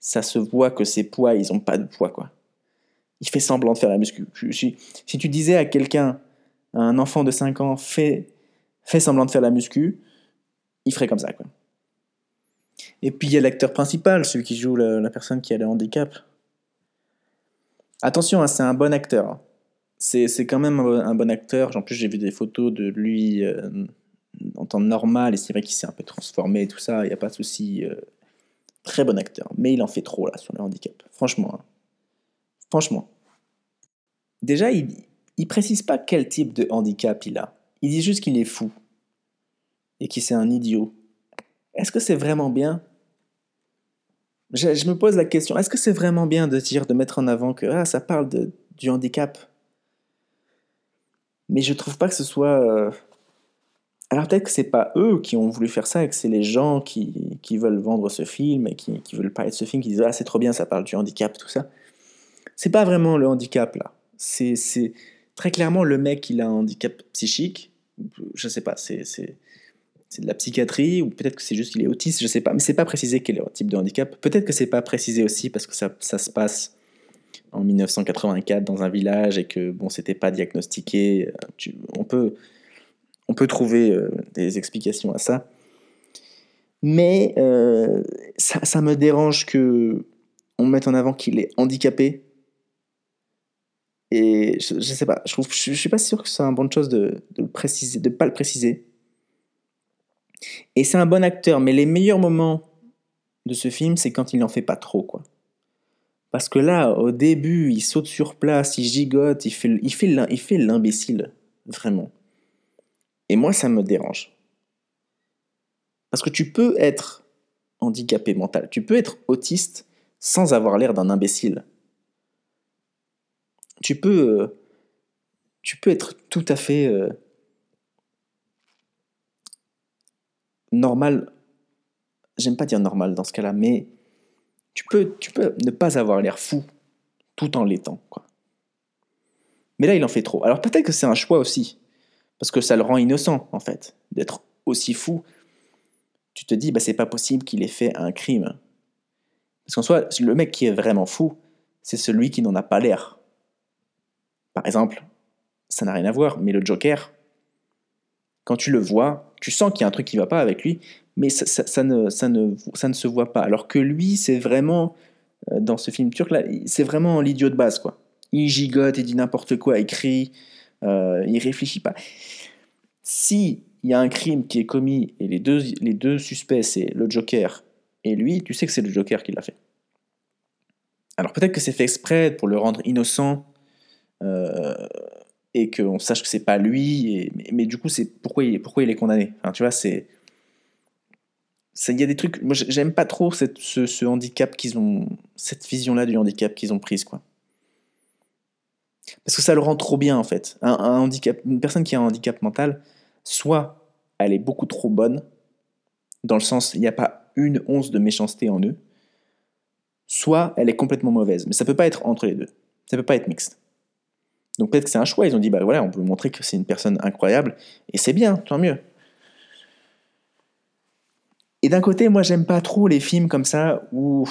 ça se voit que ses poids, ils ont pas de poids, quoi. Il fait semblant de faire la muscu. Si, tu disais à quelqu'un, un enfant de 5 ans, fais, fais semblant de faire la muscu, il ferait comme ça. Quoi. Et puis il y a l'acteur principal, celui qui joue la, personne qui a le handicap. Attention, hein, c'est un bon acteur. C'est, quand même un, bon acteur. En plus, j'ai vu des photos de lui euh, en temps normal, et c'est vrai qu'il s'est un peu transformé et tout ça, il n'y a pas de souci. Euh, très bon acteur. Mais il en fait trop là sur le handicap. Franchement. Hein. Franchement. Déjà, il, il précise pas quel type de handicap il a. Il dit juste qu'il est fou et qu'il c'est un idiot. Est-ce que c'est vraiment bien? Je, me pose la question, est-ce que c'est vraiment bien de dire, de mettre en avant que ah, ça parle de, du handicap? Mais je trouve pas que ce soit... Euh, alors peut-être que c'est pas eux qui ont voulu faire ça et que c'est les gens qui, qui, veulent vendre ce film et qui, qui, veulent parler de ce film, qui disent ah c'est trop bien, ça parle du handicap, tout ça. C'est pas vraiment le handicap là. C'est très clairement le mec il a un handicap psychique. Je sais pas, c'est de la psychiatrie ou peut-être que c'est juste qu'il est autiste, je sais pas, mais c'est pas précisé quel est le type de handicap. Peut-être que c'est pas précisé aussi parce que ça, se passe en 1984 dans un village et que bon, c'était pas diagnostiqué. on peut on peut trouver euh, des explications à ça. Mais euh, ça, ça, me dérange que on mette en avant qu'il est handicapé. Et je, je sais pas, je, trouve, je, suis pas sûr que c'est une bonne chose de, de le préciser, de pas le préciser. Et c'est un bon acteur, mais les meilleurs moments de ce film, c'est quand il n'en fait pas trop, quoi. Parce que là, au début, il saute sur place, il gigote, il fait, il fait, il fait l'imbécile, vraiment. Et moi, ça me dérange. Parce que tu peux être handicapé mental, tu peux être autiste sans avoir l'air d'un imbécile. Tu peux, euh, tu peux être tout à fait euh, normal. J'aime pas dire normal dans ce cas-là, mais tu peux, ne pas avoir l'air fou tout en l'étant. Mais là, il en fait trop. Alors peut-être que c'est un choix aussi. Parce que ça le rend innocent, en fait, d'être aussi fou. Tu te dis, bah, c'est pas possible qu'il ait fait un crime. Parce qu'en soi, le mec qui est vraiment fou, c'est celui qui n'en a pas l'air. Par exemple, ça n'a rien à voir, mais le Joker, quand tu le vois, tu sens qu'il y a un truc qui va pas avec lui, mais ça, ne, ça, ne, ça ne se voit pas. Alors que lui, c'est vraiment, euh, dans ce film turc, là, c'est vraiment l'idiot de base, quoi. Il gigote, il dit n'importe quoi, il crie, euh, il réfléchit pas. Si il y a un crime qui est commis et les deux, les deux suspects, c'est le Joker et lui, tu sais que c'est le Joker qui l'a fait. Alors peut-être que c'est fait exprès pour le rendre innocent et qu'on sache que c'est pas lui, mais, du coup, c'est pourquoi il, est condamné. Tu vois, c'est. Il y a des trucs. Moi, j'aime pas trop ce, handicap qu'ils ont. Cette vision-là du handicap qu'ils ont prise, quoi. Parce que ça le rend trop bien en fait. Un, handicap, une personne qui a un handicap mental, soit elle est beaucoup trop bonne, dans le sens il n'y a pas une once de méchanceté en eux, soit elle est complètement mauvaise. Mais ça peut pas être entre les deux. Ça peut pas être mixte. Donc peut-être que c'est un choix. Ils ont dit bah voilà, on peut montrer que c'est une personne incroyable et c'est bien, tant mieux. Et d'un côté, moi j'aime pas trop les films comme ça où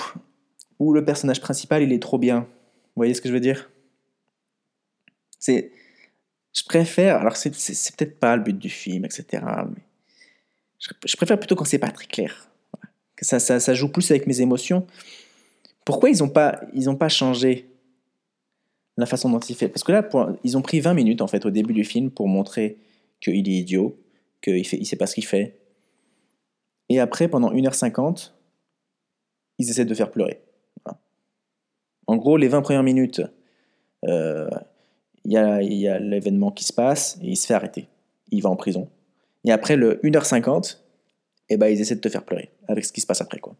où le personnage principal il est trop bien. Vous voyez ce que je veux dire? C'est, je préfère, alors c'est, peut-être pas le but du film, etc. Mais je, préfère plutôt quand c'est pas très clair, que ça, ça, joue plus avec mes émotions. Pourquoi ils n'ont pas, pas changé? La façon dont il fait Parce que là, ils ont pris 20 minutes en fait au début du film pour montrer qu'il est idiot, qu'il il sait pas ce qu'il fait. Et après, pendant 1h50, ils essaient de faire pleurer. En gros, les 20 premières minutes, euh, il y a, l'événement qui se passe et il se fait arrêter. Il va en prison. Et après le 1h50, eh ben, ils essaient de te faire pleurer avec ce qui se passe après. Quoi.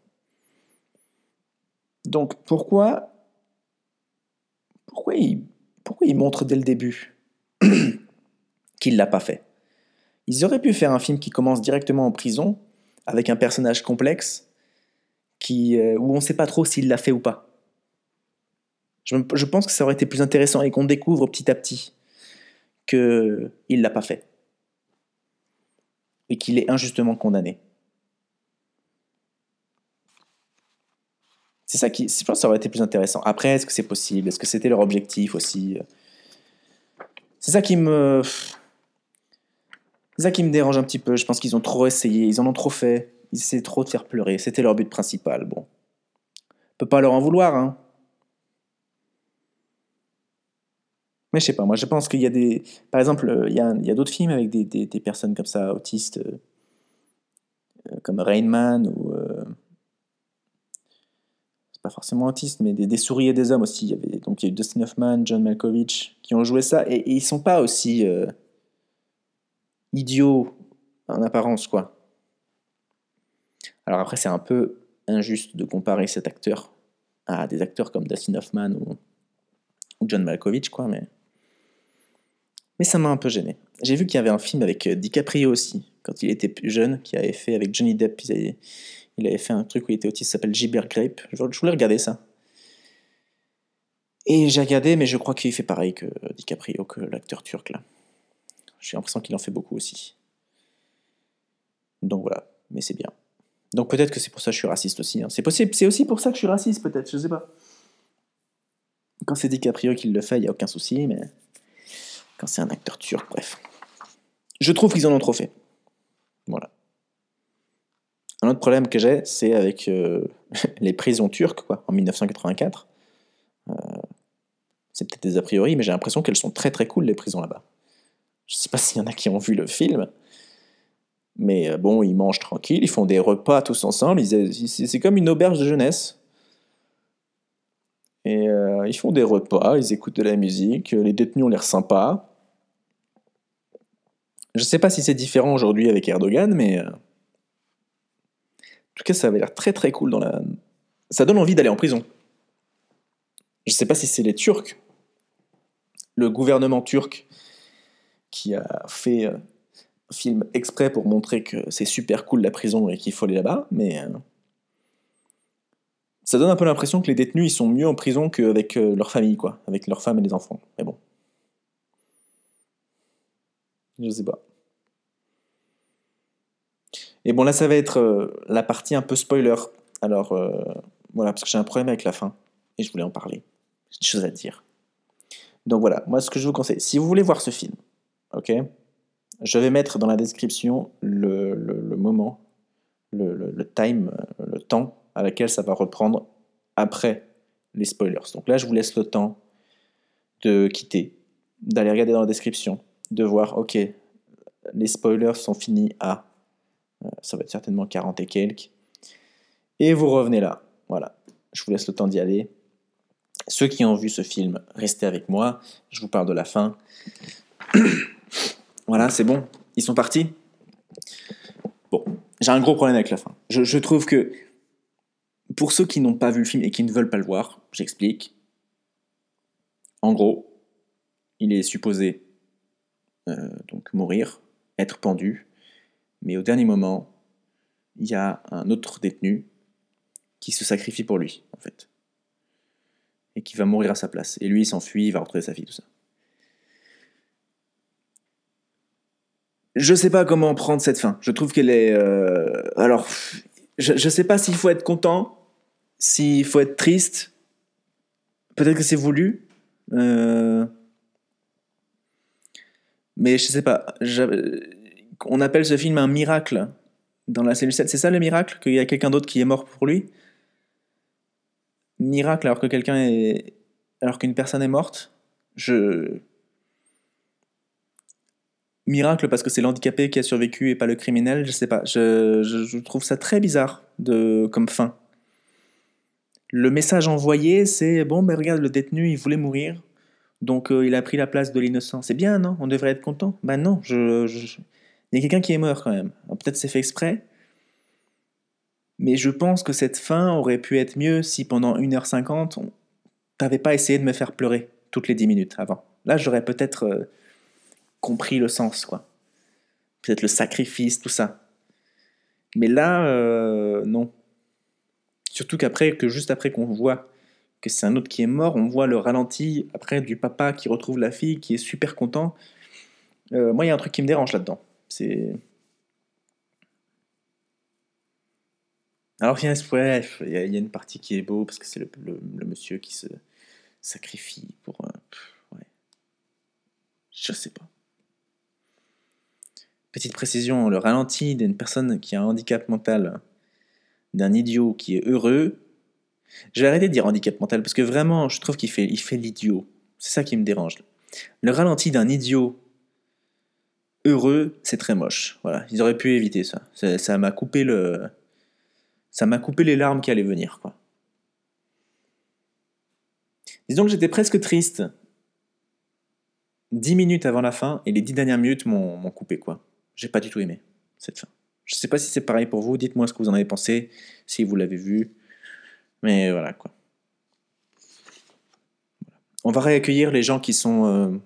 Donc pourquoi, pourquoi, il, montre dès le début qu'il ne l'a pas fait? Ils auraient pu faire un film qui commence directement en prison avec un personnage complexe qui, euh, où on ne sait pas trop s'il l'a fait ou pas. Je, pense que ça aurait été plus intéressant et qu'on découvre petit à petit qu'il ne l'a pas fait. Et qu'il est injustement condamné. C'est ça qui. Je pense que ça aurait été plus intéressant. Après, est-ce que c'est possible? Est-ce que c'était leur objectif aussi? C'est ça qui me. C'est ça qui me dérange un petit peu. Je pense qu'ils ont trop essayé, ils en ont trop fait. Ils essaient trop de faire pleurer. C'était leur but principal. Bon. On peut pas leur en vouloir, hein. Mais je sais pas, moi je pense qu'il y a des. Par exemple, il y a, a d'autres films avec des, des, personnes comme ça, autistes, euh, comme Rain Man ou. Forcément autiste, mais des, souris et des hommes aussi. Y, avait, donc, il y a eu Dustin Hoffman, John Malkovich qui ont joué ça et, ils sont pas aussi. idiot en apparence, quoi. Alors après, c'est un peu injuste de comparer cet acteur à des acteurs comme Dustin Hoffman ou, John Malkovich, quoi, mais. Mais ça m'a un peu gêné. J'ai vu qu'il y avait un film avec euh, DiCaprio aussi, quand il était plus jeune, qui avait fait avec Johnny Depp. Il avait, fait un truc où il était autiste, s'appelle Gilbert Grape. Je, voulais regarder ça. Et j'ai regardé, mais je crois qu'il fait pareil que DiCaprio, que l'acteur turc là. J'ai l'impression qu'il en fait beaucoup aussi. Donc voilà, mais c'est bien. Donc peut-être que c'est pour ça que je suis raciste aussi. Hein. C'est possible, c'est aussi pour ça que je suis raciste peut-être, je sais pas. Quand c'est DiCaprio qui le fait, il n'y a aucun souci, mais quand c'est un acteur turc, bref. Je trouve qu'ils en ont trop fait. Voilà. Un autre problème que j'ai, c'est avec euh, les prisons turques, quoi, en 1984. Euh, c'est peut-être des a priori, mais j'ai l'impression qu'elles sont très très cool, les prisons là-bas. Je sais pas s'il y en a qui ont vu le film, mais euh, bon, ils mangent tranquille, ils font des repas tous ensemble, c'est comme une auberge de jeunesse. Et ils font des repas, ils écoutent de la musique, les détenus ont l'air sympas. Je sais pas si c'est différent aujourd'hui avec Erdogan, mais tout cas, ça avait l'air très très cool dans la. Ça donne envie d'aller en prison. Je sais pas si c'est les Turcs, le gouvernement turc, qui a fait un film exprès pour montrer que c'est super cool la prison et qu'il faut aller là-bas, mais euh, ça donne un peu l'impression que les détenus ils sont mieux en prison qu'avec euh, leur famille, quoi, avec leurs femmes et les enfants. Mais bon. Je sais pas. Et bon, là, ça va être euh, la partie un peu spoiler. Alors, voilà, parce que j'ai un problème avec la fin, et je voulais en parler. J'ai des choses à dire. Donc voilà, moi, ce que je vous conseille, si vous voulez voir ce film, ok Je vais mettre dans la description le, moment, le, time, le temps à laquelle ça va reprendre après les spoilers. Donc là, je vous laisse le temps de quitter, d'aller regarder dans la description, de voir, ok, les spoilers sont finis à, euh, ça va être certainement 40 et quelques, et vous revenez là. Voilà, je vous laisse le temps d'y aller. Ceux qui ont vu ce film, restez avec moi, je vous parle de la fin. Voilà, c'est bon. Ils sont partis? Bon, j'ai un gros problème avec la fin. Je, trouve que pour ceux qui n'ont pas vu le film et qui ne veulent pas le voir, j'explique. En gros, il est supposé euh, donc mourir, être pendu, mais au dernier moment, il y a un autre détenu qui se sacrifie pour lui, en fait, et qui va mourir à sa place. Et lui, il s'enfuit, il va retrouver sa fille, tout ça. je sais pas comment prendre cette fin. Je trouve qu'elle est. Euh, alors, je, je sais pas s'il faut être content, s'il faut être triste. Peut-être que c'est voulu. Euh, mais je sais pas. On appelle ce film un miracle dans la cellule 7. C'est ça le miracle? Qu'il y a quelqu'un d'autre qui est mort pour lui? Miracle alors que quelqu'un est. Alors qu'une personne est morte? Je miracle parce que c'est l'handicapé qui a survécu et pas le criminel, je sais pas. Je, trouve ça très bizarre de, comme fin. Le message envoyé, c'est bon, ben regarde, le détenu, il voulait mourir, donc euh, il a pris la place de l'innocent. C'est bien, non? On devrait être content? Ben non, je, il y a quelqu'un qui est mort quand même. Peut-être c'est fait exprès, mais je pense que cette fin aurait pu être mieux si pendant 1h50, on... t'avais pas essayé de me faire pleurer toutes les 10 minutes avant. Là, j'aurais peut-être. Euh, compris le sens, quoi. Peut-être le sacrifice, tout ça. Mais là, euh, non. Surtout qu'après, que juste après qu'on voit que c'est un autre qui est mort, on voit le ralenti après du papa qui retrouve la fille, qui est super content. Euh, moi, il y a un truc qui me dérange là-dedans. Alors, il y, a, il y a une partie qui est beau parce que c'est le, monsieur qui se sacrifie pour. Je sais pas. Petite précision, le ralenti d'une personne qui a un handicap mental, d'un idiot qui est heureux, je vais arrêter de dire handicap mental parce que vraiment, je trouve qu'il fait, il fait l'idiot. C'est ça qui me dérange. Le ralenti d'un idiot heureux, c'est très moche. Voilà, ils auraient pu éviter ça. Ça m'a coupé le, ça m'a coupé les larmes qui allaient venir. Quoi. Disons que j'étais presque triste. Dix minutes avant la fin et les dix dernières minutes m'ont coupé quoi. j'ai pas du tout aimé cette fin. Je sais pas si c'est pareil pour vous, dites-moi ce que vous en avez pensé, si vous l'avez vu. Mais voilà quoi. On va réaccueillir les gens qui sont, euh,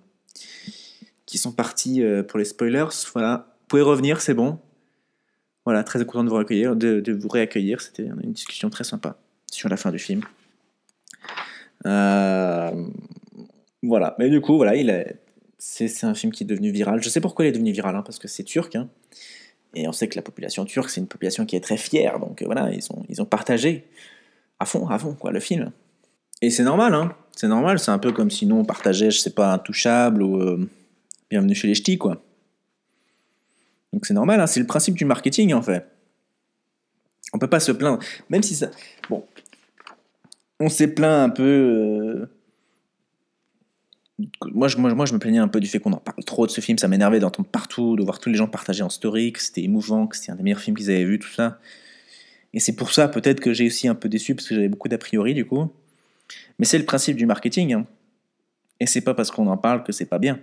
qui sont partis euh, pour les spoilers. Voilà. Vous pouvez revenir, c'est bon. Voilà, très content de vous réaccueillir. De, vous réaccueillir. C'était une discussion très sympa sur la fin du film. Euh, voilà, mais du coup, voilà, il c'est, un film qui est devenu viral. Je sais pourquoi il est devenu viral, hein, parce que c'est turc. Hein. et on sait que la population turque, c'est une population qui est très fière. Donc voilà, ils ont, ils ont partagé à fond, à fond, quoi, le film. Et c'est normal, hein. C'est normal, c'est un peu comme si nous on partageait, je sais pas, Intouchable ou euh, Bienvenue chez les Ch'tis, quoi. Donc c'est normal, hein, c'est le principe du marketing en fait. On peut pas se plaindre, même si ça. Bon, on s'est plaint un peu. Euh, moi, je, moi, moi, je me plaignais un peu du fait qu'on en parle trop de ce film, ça m'énervait d'entendre partout, de voir tous les gens partager en story, que c'était émouvant, que c'était un des meilleurs films qu'ils avaient vu, tout ça. Et c'est pour ça peut-être que j'ai aussi un peu déçu parce que j'avais beaucoup d'a priori du coup. Mais c'est le principe du marketing. Hein. Et c'est pas parce qu'on en parle que c'est pas bien.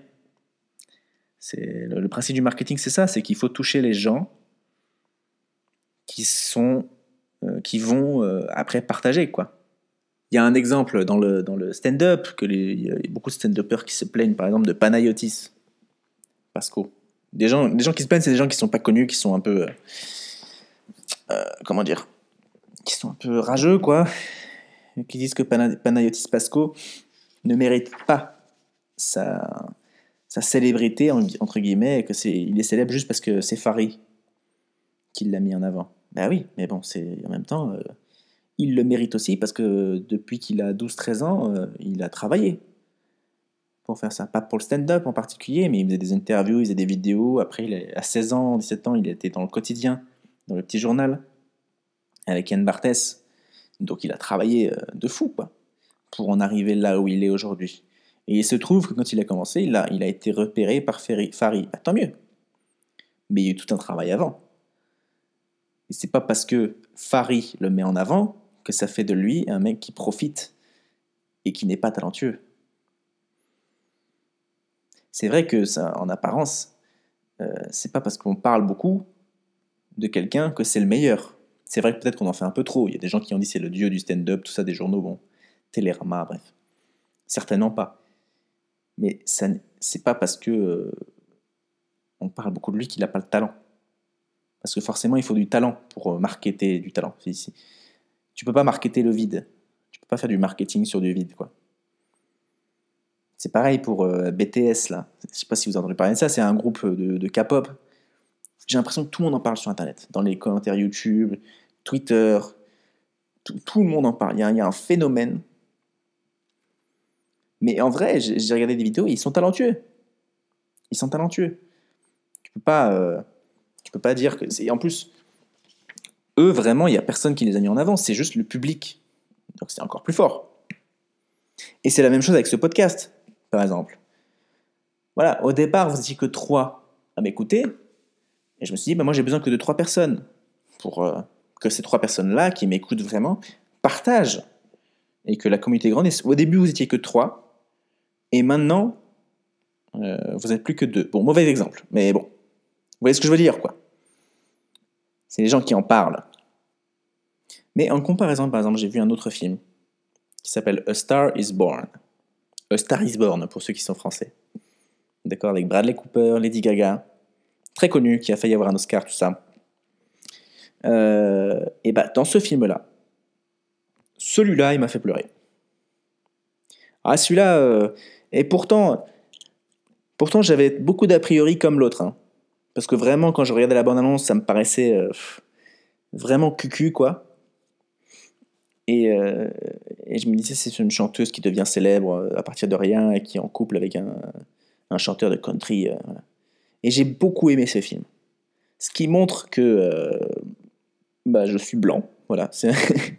C'est le, principe du marketing, c'est ça, c'est qu'il faut toucher les gens qui sont, euh, qui vont euh, après partager quoi. Il y a un exemple dans le, dans le stand-up que il y a beaucoup de stand-uppers qui se plaignent par exemple de Panayotis, Pasco. Des gens, des gens qui se plaignent, c'est des gens qui sont pas connus, qui sont un peu, euh, comment dire, qui sont un peu rageux quoi, qui disent que Panayotis Pasco ne mérite pas sa, sa célébrité, entre guillemets, et que c'est, il est célèbre juste parce que c'est Farid qui l'a mis en avant. Ben oui, mais bon, c'est en même temps, euh, il le mérite aussi parce que depuis qu'il a 12-13 ans, euh, il a travaillé pour faire ça. Pas pour le stand-up en particulier, mais il faisait des interviews, il faisait des vidéos. Après, il à 16 ans, 17 ans, il était dans le quotidien, dans le petit journal, avec Yann Barthès. Donc il a travaillé euh, de fou, quoi, pour en arriver là où il est aujourd'hui. Et il se trouve que quand il a commencé, il a, été repéré par Farid. Bah, tant mieux. Mais il y a eu tout un travail avant. Et c'est pas parce que Farid le met en avant que ça fait de lui un mec qui profite et qui n'est pas talentueux. C'est vrai que ça, en apparence, euh, c'est pas parce qu'on parle beaucoup de quelqu'un que c'est le meilleur. C'est vrai que peut-être qu'on en fait un peu trop. Il y a des gens qui ont dit c'est le dieu du stand-up, tout ça, des journaux, bon, Télérama, bref. Certainement pas. Mais ça, c'est pas parce que euh, on parle beaucoup de lui qu'il n'a pas le talent. Parce que forcément, il faut du talent pour euh, marketer du talent. Tu peux pas marketer le vide. Tu peux pas faire du marketing sur du vide, quoi. C'est pareil pour euh, BTS, là. Je sais pas si vous entendez parler de ça. C'est un groupe de, de K-pop j'ai l'impression que tout le monde en parle sur Internet, dans les commentaires YouTube, Twitter, tout, le monde en parle. Il y, a, un phénomène. Mais en vrai, j'ai regardé des vidéos, ils sont talentueux. Ils sont talentueux. Tu peux pas, euh, tu peux pas dire que. En plus, eux vraiment, il y a personne qui les a mis en avant. C'est juste le public. Donc c'est encore plus fort. Et c'est la même chose avec ce podcast, par exemple. Voilà, au départ, vous étiez que trois à m'écouter. Et je me suis dit, bah, moi j'ai besoin que de trois personnes pour euh, que ces trois personnes-là qui m'écoutent vraiment partagent et que la communauté grandisse. Au début, vous étiez que trois et maintenant, euh, vous n'êtes plus que deux. Bon, mauvais exemple, mais bon. Vous voyez ce que je veux dire, quoi. C'est les gens qui en parlent. Mais en comparaison, par exemple, j'ai vu un autre film qui s'appelle A Star is Born. A Star is Born, pour ceux qui sont français. D'accord, avec Bradley Cooper, Lady Gaga, très connu, qui a failli avoir un Oscar, tout ça. Euh, et bah, dans ce film-là, celui-là, il m'a fait pleurer. Ah, celui-là, euh, et pourtant, pourtant j'avais beaucoup d'a priori comme l'autre. Hein. parce que vraiment, quand je regardais la bande-annonce, ça me paraissait euh, vraiment cucu, quoi. Et, et, je me disais, c'est une chanteuse qui devient célèbre à partir de rien et qui est en couple avec un, un chanteur de country. Et j'ai beaucoup aimé ce film. Ce qui montre que euh, bah, je suis blanc. Voilà.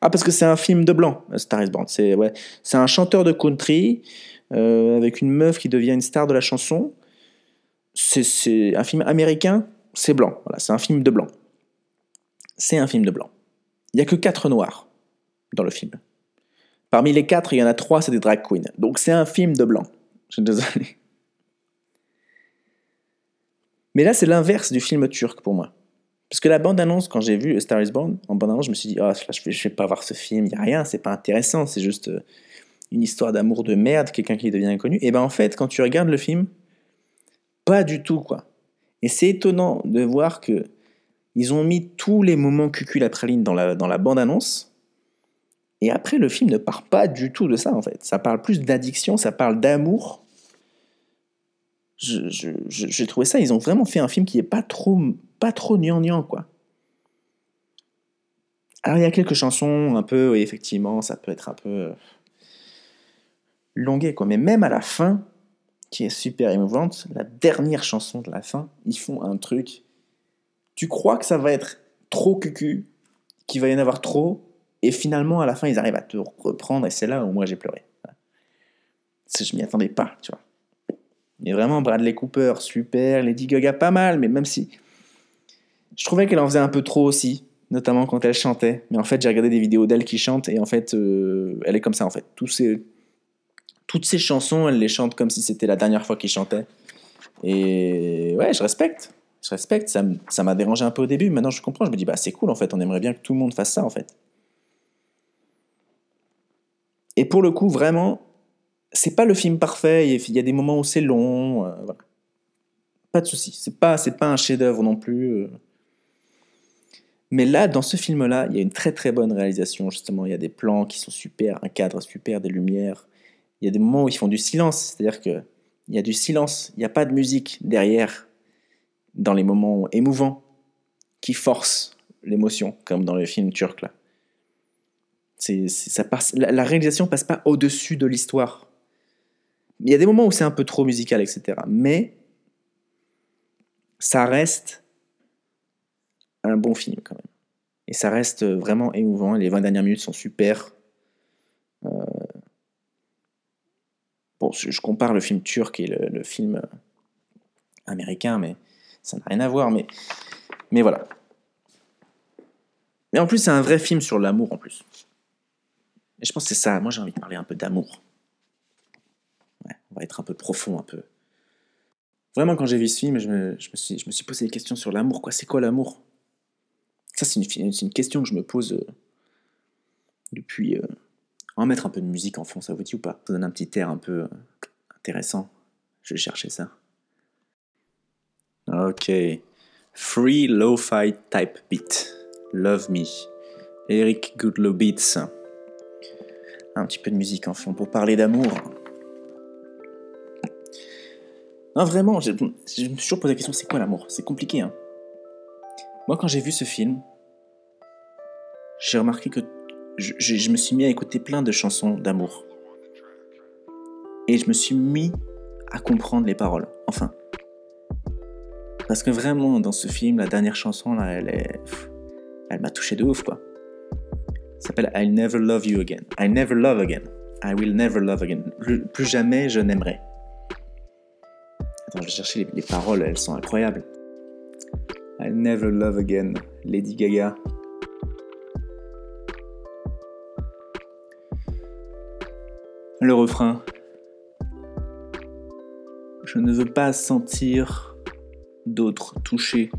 ah, parce que c'est un film de blanc, Star is Born. C'est ouais, un chanteur de country euh, avec une meuf qui devient une star de la chanson. C'est un film américain, c'est blanc. Voilà, c'est un film de blanc. C'est un film de blanc. Il n'y a que quatre noirs dans le film. Parmi les quatre, il y en a trois, c'est des drag queens. Donc c'est un film de blanc. Je suis désolé. Mais là, c'est l'inverse du film turc pour moi. Parce que la bande-annonce, quand j'ai vu Star is Born, en bande-annonce, je me suis dit, oh, je vais, je vais pas voir ce film, il n'y a rien, c'est pas intéressant, c'est juste euh, une histoire d'amour de merde, quelqu'un qui devient inconnu. Et ben en fait, quand tu regardes le film, pas du tout, quoi. Et c'est étonnant de voir que ils ont mis tous les moments cucul la praline dans la, dans la bande-annonce. Et après, le film ne part pas du tout de ça, en fait. Ça parle plus d'addiction, ça parle d'amour. J'ai trouvé ça, ils ont vraiment fait un film qui est pas trop, pas trop quoi. Alors, il y a quelques chansons, un peu, effectivement, ça peut être un peu euh, longué, quoi. Mais même à la fin, qui est super émouvante, la dernière chanson de la fin, ils font un truc. Tu crois que ça va être trop cucu, qu'il va y en avoir trop, et finalement, à la fin, ils arrivent à te reprendre, et c'est là où moi j'ai pleuré. Je m'y attendais pas, tu vois. Et vraiment, Bradley Cooper, super, Lady Gaga, pas mal, mais même si. Je trouvais qu'elle en faisait un peu trop aussi, notamment quand elle chantait. Mais en fait, j'ai regardé des vidéos d'elle qui chante, et en fait, euh, elle est comme ça, en fait. Toutes ces chansons, elle les chante comme si c'était la dernière fois qu'il chantait. Et ouais, je respecte. Je respecte. Ça m'a dérangé un peu au début. Maintenant, je comprends. Je me dis, bah, c'est cool en fait. On aimerait bien que tout le monde fasse ça en fait. Et pour le coup, vraiment, c'est pas le film parfait. Il y a des moments où c'est long. Euh, pas de souci. C'est pas, pas un chef-d'œuvre non plus. Euh. Mais là, dans ce film-là, il y a une très très bonne réalisation. Justement, il y a des plans qui sont super, un cadre super, des lumières il y a des moments où ils font du silence, c'est-à-dire qu'il y a du silence, il n'y a pas de musique derrière dans les moments émouvants qui forcent l'émotion, comme dans le film turc là. Ça passe, la, la, réalisation passe pas au-dessus de l'histoire. Il y a des moments où c'est un peu trop musical, etc. Mais ça reste un bon film quand même. Et ça reste vraiment émouvant. Les 20 dernières minutes sont super. Euh, Bon, je compare le film turc et le, film américain, mais ça n'a rien à voir. Mais, mais voilà. Mais en plus, c'est un vrai film sur l'amour en plus. Et je pense que c'est ça. Moi, j'ai envie de parler un peu d'amour. Être un peu profond, un peu. Vraiment, quand j'ai vu ce film, je me, je me, suis, je me suis posé des questions sur l'amour. Quoi, c'est quoi l'amour? Ça, c'est une, une, question que je me pose euh, depuis. Euh, on va mettre un peu de musique en fond, ça vous dit ou pas? Ça donne un petit air un peu euh, intéressant. Je vais chercher ça. Ok. Free Lo-Fi Type Beat. Love Me. Eric Goodlow Beats. Un petit peu de musique en fond pour parler d'amour. Non, vraiment, je, me suis toujours posé la question c'est quoi l'amour? C'est compliqué, hein. Moi, quand j'ai vu ce film, j'ai remarqué que je, me suis mis à écouter plein de chansons d'amour. Et je me suis mis à comprendre les paroles. Enfin. Parce que vraiment, dans ce film, la dernière chanson, là, elle. Elle m'a touché de ouf, quoi. Ça s'appelle I'll never love you again. I'll never love again. I will never love again. Plus jamais je n'aimerai. Je vais les, les paroles, elles sont incroyables. I'll never love again. Lady Gaga. Le refrain. Je ne veux pas sentir d'autres toucher.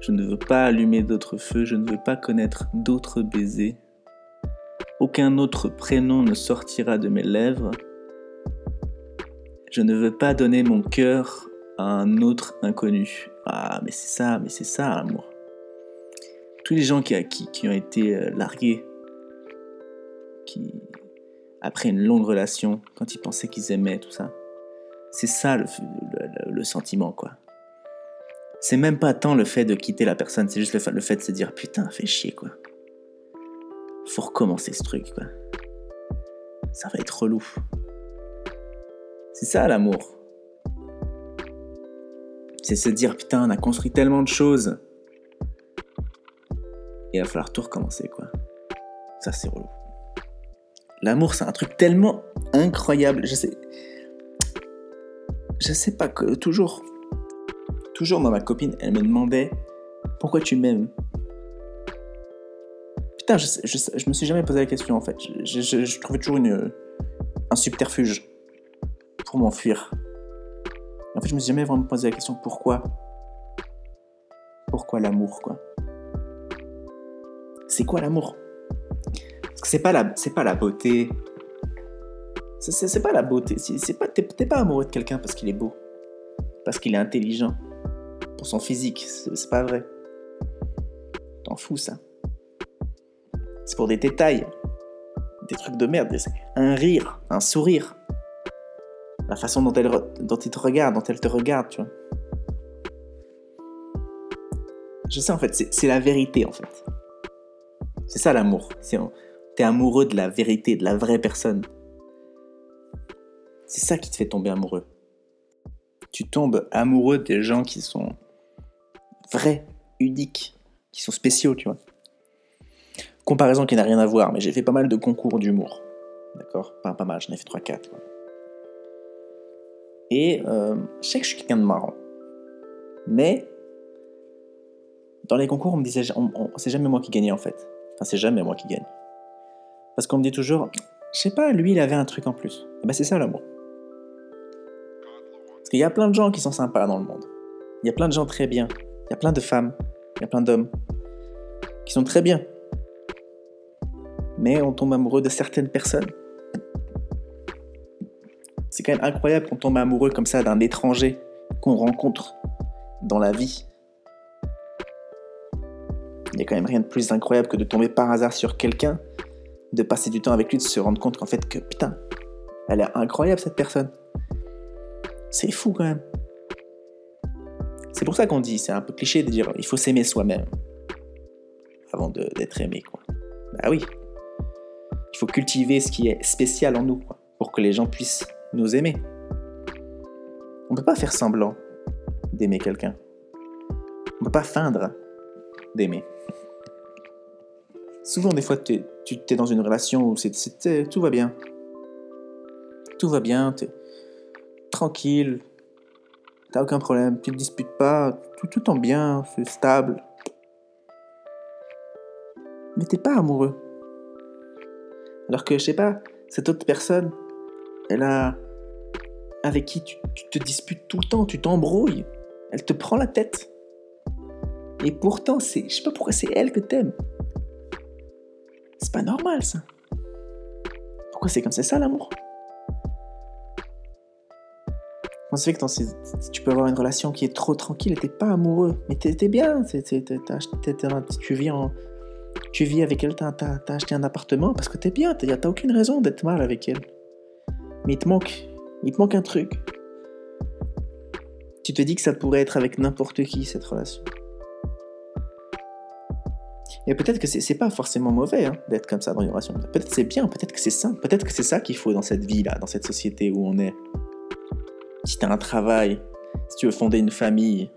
Je ne veux pas allumer d'autres feux. Je ne veux pas connaître d'autres baisers. Aucun autre prénom ne sortira de mes lèvres. Je ne veux pas donner mon cœur à un autre inconnu. Ah, mais c'est ça, mais c'est ça, l'amour. Tous les gens qui, qui, qui ont été euh, largués, qui, après une longue relation, quand ils pensaient qu'ils aimaient, tout ça. C'est ça le, le, sentiment, quoi. C'est même pas tant le fait de quitter la personne, c'est juste le, fait de se dire putain, fais chier, quoi. Faut recommencer ce truc, quoi. Ça va être relou. C'est ça l'amour. C'est se dire putain, on a construit tellement de choses. Et il va falloir tout recommencer, quoi. Ça, c'est relou. L'amour, c'est un truc tellement incroyable. Je sais. Je sais pas que. Toujours. Toujours dans ma copine, elle me demandait Pourquoi tu m'aimes? Putain, je, je, me suis jamais posé la question en fait. Je, je trouvais toujours une, un subterfuge pour m'enfuir. En fait, je me suis jamais vraiment posé la question pourquoi? Pourquoi l'amour, quoi? C'est quoi l'amour? Parce que c'est pas la, c'est pas la beauté. C'est, c'est, pas la beauté. C'est, pas, t'es, pas amoureux de quelqu'un parce qu'il est beau, parce qu'il est intelligent, pour son physique. C'est, pas vrai. T'en fous ça. C'est pour des détails, des trucs de merde, un rire, un sourire, la façon dont elle, dont te regarde, dont elle te regarde, tu vois. Je sais en fait, c'est la vérité en fait. C'est ça l'amour. T'es amoureux de la vérité, de la vraie personne. C'est ça qui te fait tomber amoureux. Tu tombes amoureux des gens qui sont vrais, uniques, qui sont spéciaux, tu vois. Comparaison qui n'a rien à voir, mais j'ai fait pas mal de concours d'humour. D'accord? Pas pas mal, j'en ai fait 3-4. Et euh, je sais que je suis quelqu'un de marrant. Mais dans les concours, on me disait, c'est jamais moi qui gagnais en fait. Enfin, c'est jamais moi qui gagne. Parce qu'on me dit toujours, je sais pas, lui il avait un truc en plus. Et ben c'est ça l'amour. Parce qu'il y a plein de gens qui sont sympas dans le monde. Il y a plein de gens très bien. Il y a plein de femmes. Il y a plein d'hommes qui sont très bien. Mais on tombe amoureux de certaines personnes. C'est quand même incroyable qu'on tombe amoureux comme ça d'un étranger qu'on rencontre dans la vie. Il y a quand même rien de plus incroyable que de tomber par hasard sur quelqu'un, de passer du temps avec lui, de se rendre compte qu'en fait que putain, elle est incroyable cette personne. C'est fou quand même. C'est pour ça qu'on dit, c'est un peu cliché de dire il faut s'aimer soi-même avant d'être aimé quoi. Bah oui. Il faut cultiver ce qui est spécial en nous pour que les gens puissent nous aimer. On peut pas faire semblant d'aimer quelqu'un. On peut pas feindre d'aimer. Souvent, des fois, tu es dans une relation où tout va bien. Tout va bien, t'es tranquille, t'as aucun problème, tu te disputes pas, tout, tout en bien, c'est stable. Mais t'es pas amoureux. Alors que, je sais pas, cette autre personne, elle a. avec qui tu, te disputes tout le temps, tu t'embrouilles, elle te prend la tête. Et pourtant, c'est, je sais pas pourquoi c'est elle que t'aimes. C'est pas normal ça. Pourquoi c'est comme ça, ça l'amour? Comment ça fait que tu peux avoir une relation qui est trop tranquille et t'es pas amoureux, mais t'es bien, tu vis avec elle, t'as acheté un appartement parce que t'es bien, t'as aucune raison d'être mal avec elle. Mais il te manque, il te manque un truc. Tu te dis que ça pourrait être avec n'importe qui cette relation. Et peut-être que c'est pas forcément mauvais hein, d'être comme ça dans une relation. Peut-être c'est bien, peut-être que c'est ça. Peut-être que c'est ça qu'il faut dans cette vie-là, dans cette société où on est. Si tu as un travail, si tu veux fonder une famille,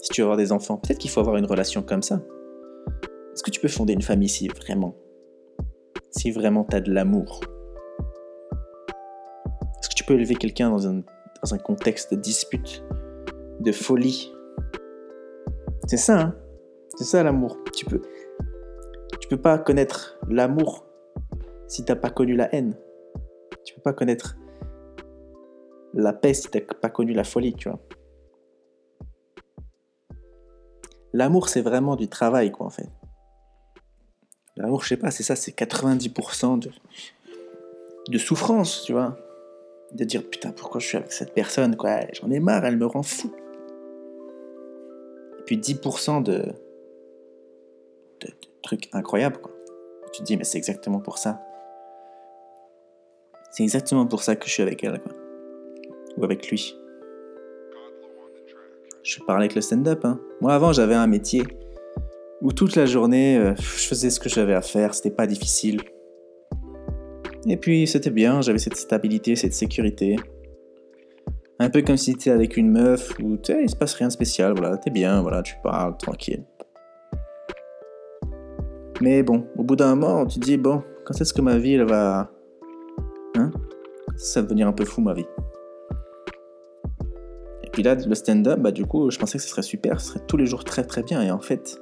si tu veux avoir des enfants, peut-être qu'il faut avoir une relation comme ça. Est-ce que tu peux fonder une famille si vraiment, si vraiment tu as de l'amour? Peux élever quelqu'un dans un, dans un contexte de dispute, de folie C'est ça, hein C'est ça l'amour. Tu peux, tu peux pas connaître l'amour si t'as pas connu la haine. Tu peux pas connaître la paix si t'as pas connu la folie, tu vois. L'amour, c'est vraiment du travail, quoi, en fait. L'amour, je sais pas, c'est ça, c'est 90% de, de souffrance, tu vois. De dire, putain, pourquoi je suis avec cette personne, quoi. J'en ai marre, elle me rend fou. Et puis 10% de, de, de trucs incroyables, quoi. Tu te dis, mais c'est exactement pour ça. C'est exactement pour ça que je suis avec elle, quoi. Ou avec lui. Je parlais avec le stand-up. Hein. Moi, avant, j'avais un métier où toute la journée, euh, je faisais ce que j'avais à faire. C'était pas difficile. Et puis, c'était bien. J'avais cette stabilité, cette sécurité. Un peu comme si t'étais avec une meuf où, il se passe rien de spécial. Voilà, t'es bien, voilà, tu parles, tranquille. Mais bon, au bout d'un moment, tu te dis, bon, quand est-ce que ma vie, elle va... Hein? Ça va devenir un peu fou, ma vie? Et puis là, le stand-up, bah du coup, je pensais que ce serait super, ce serait tous les jours très très bien. Et en fait,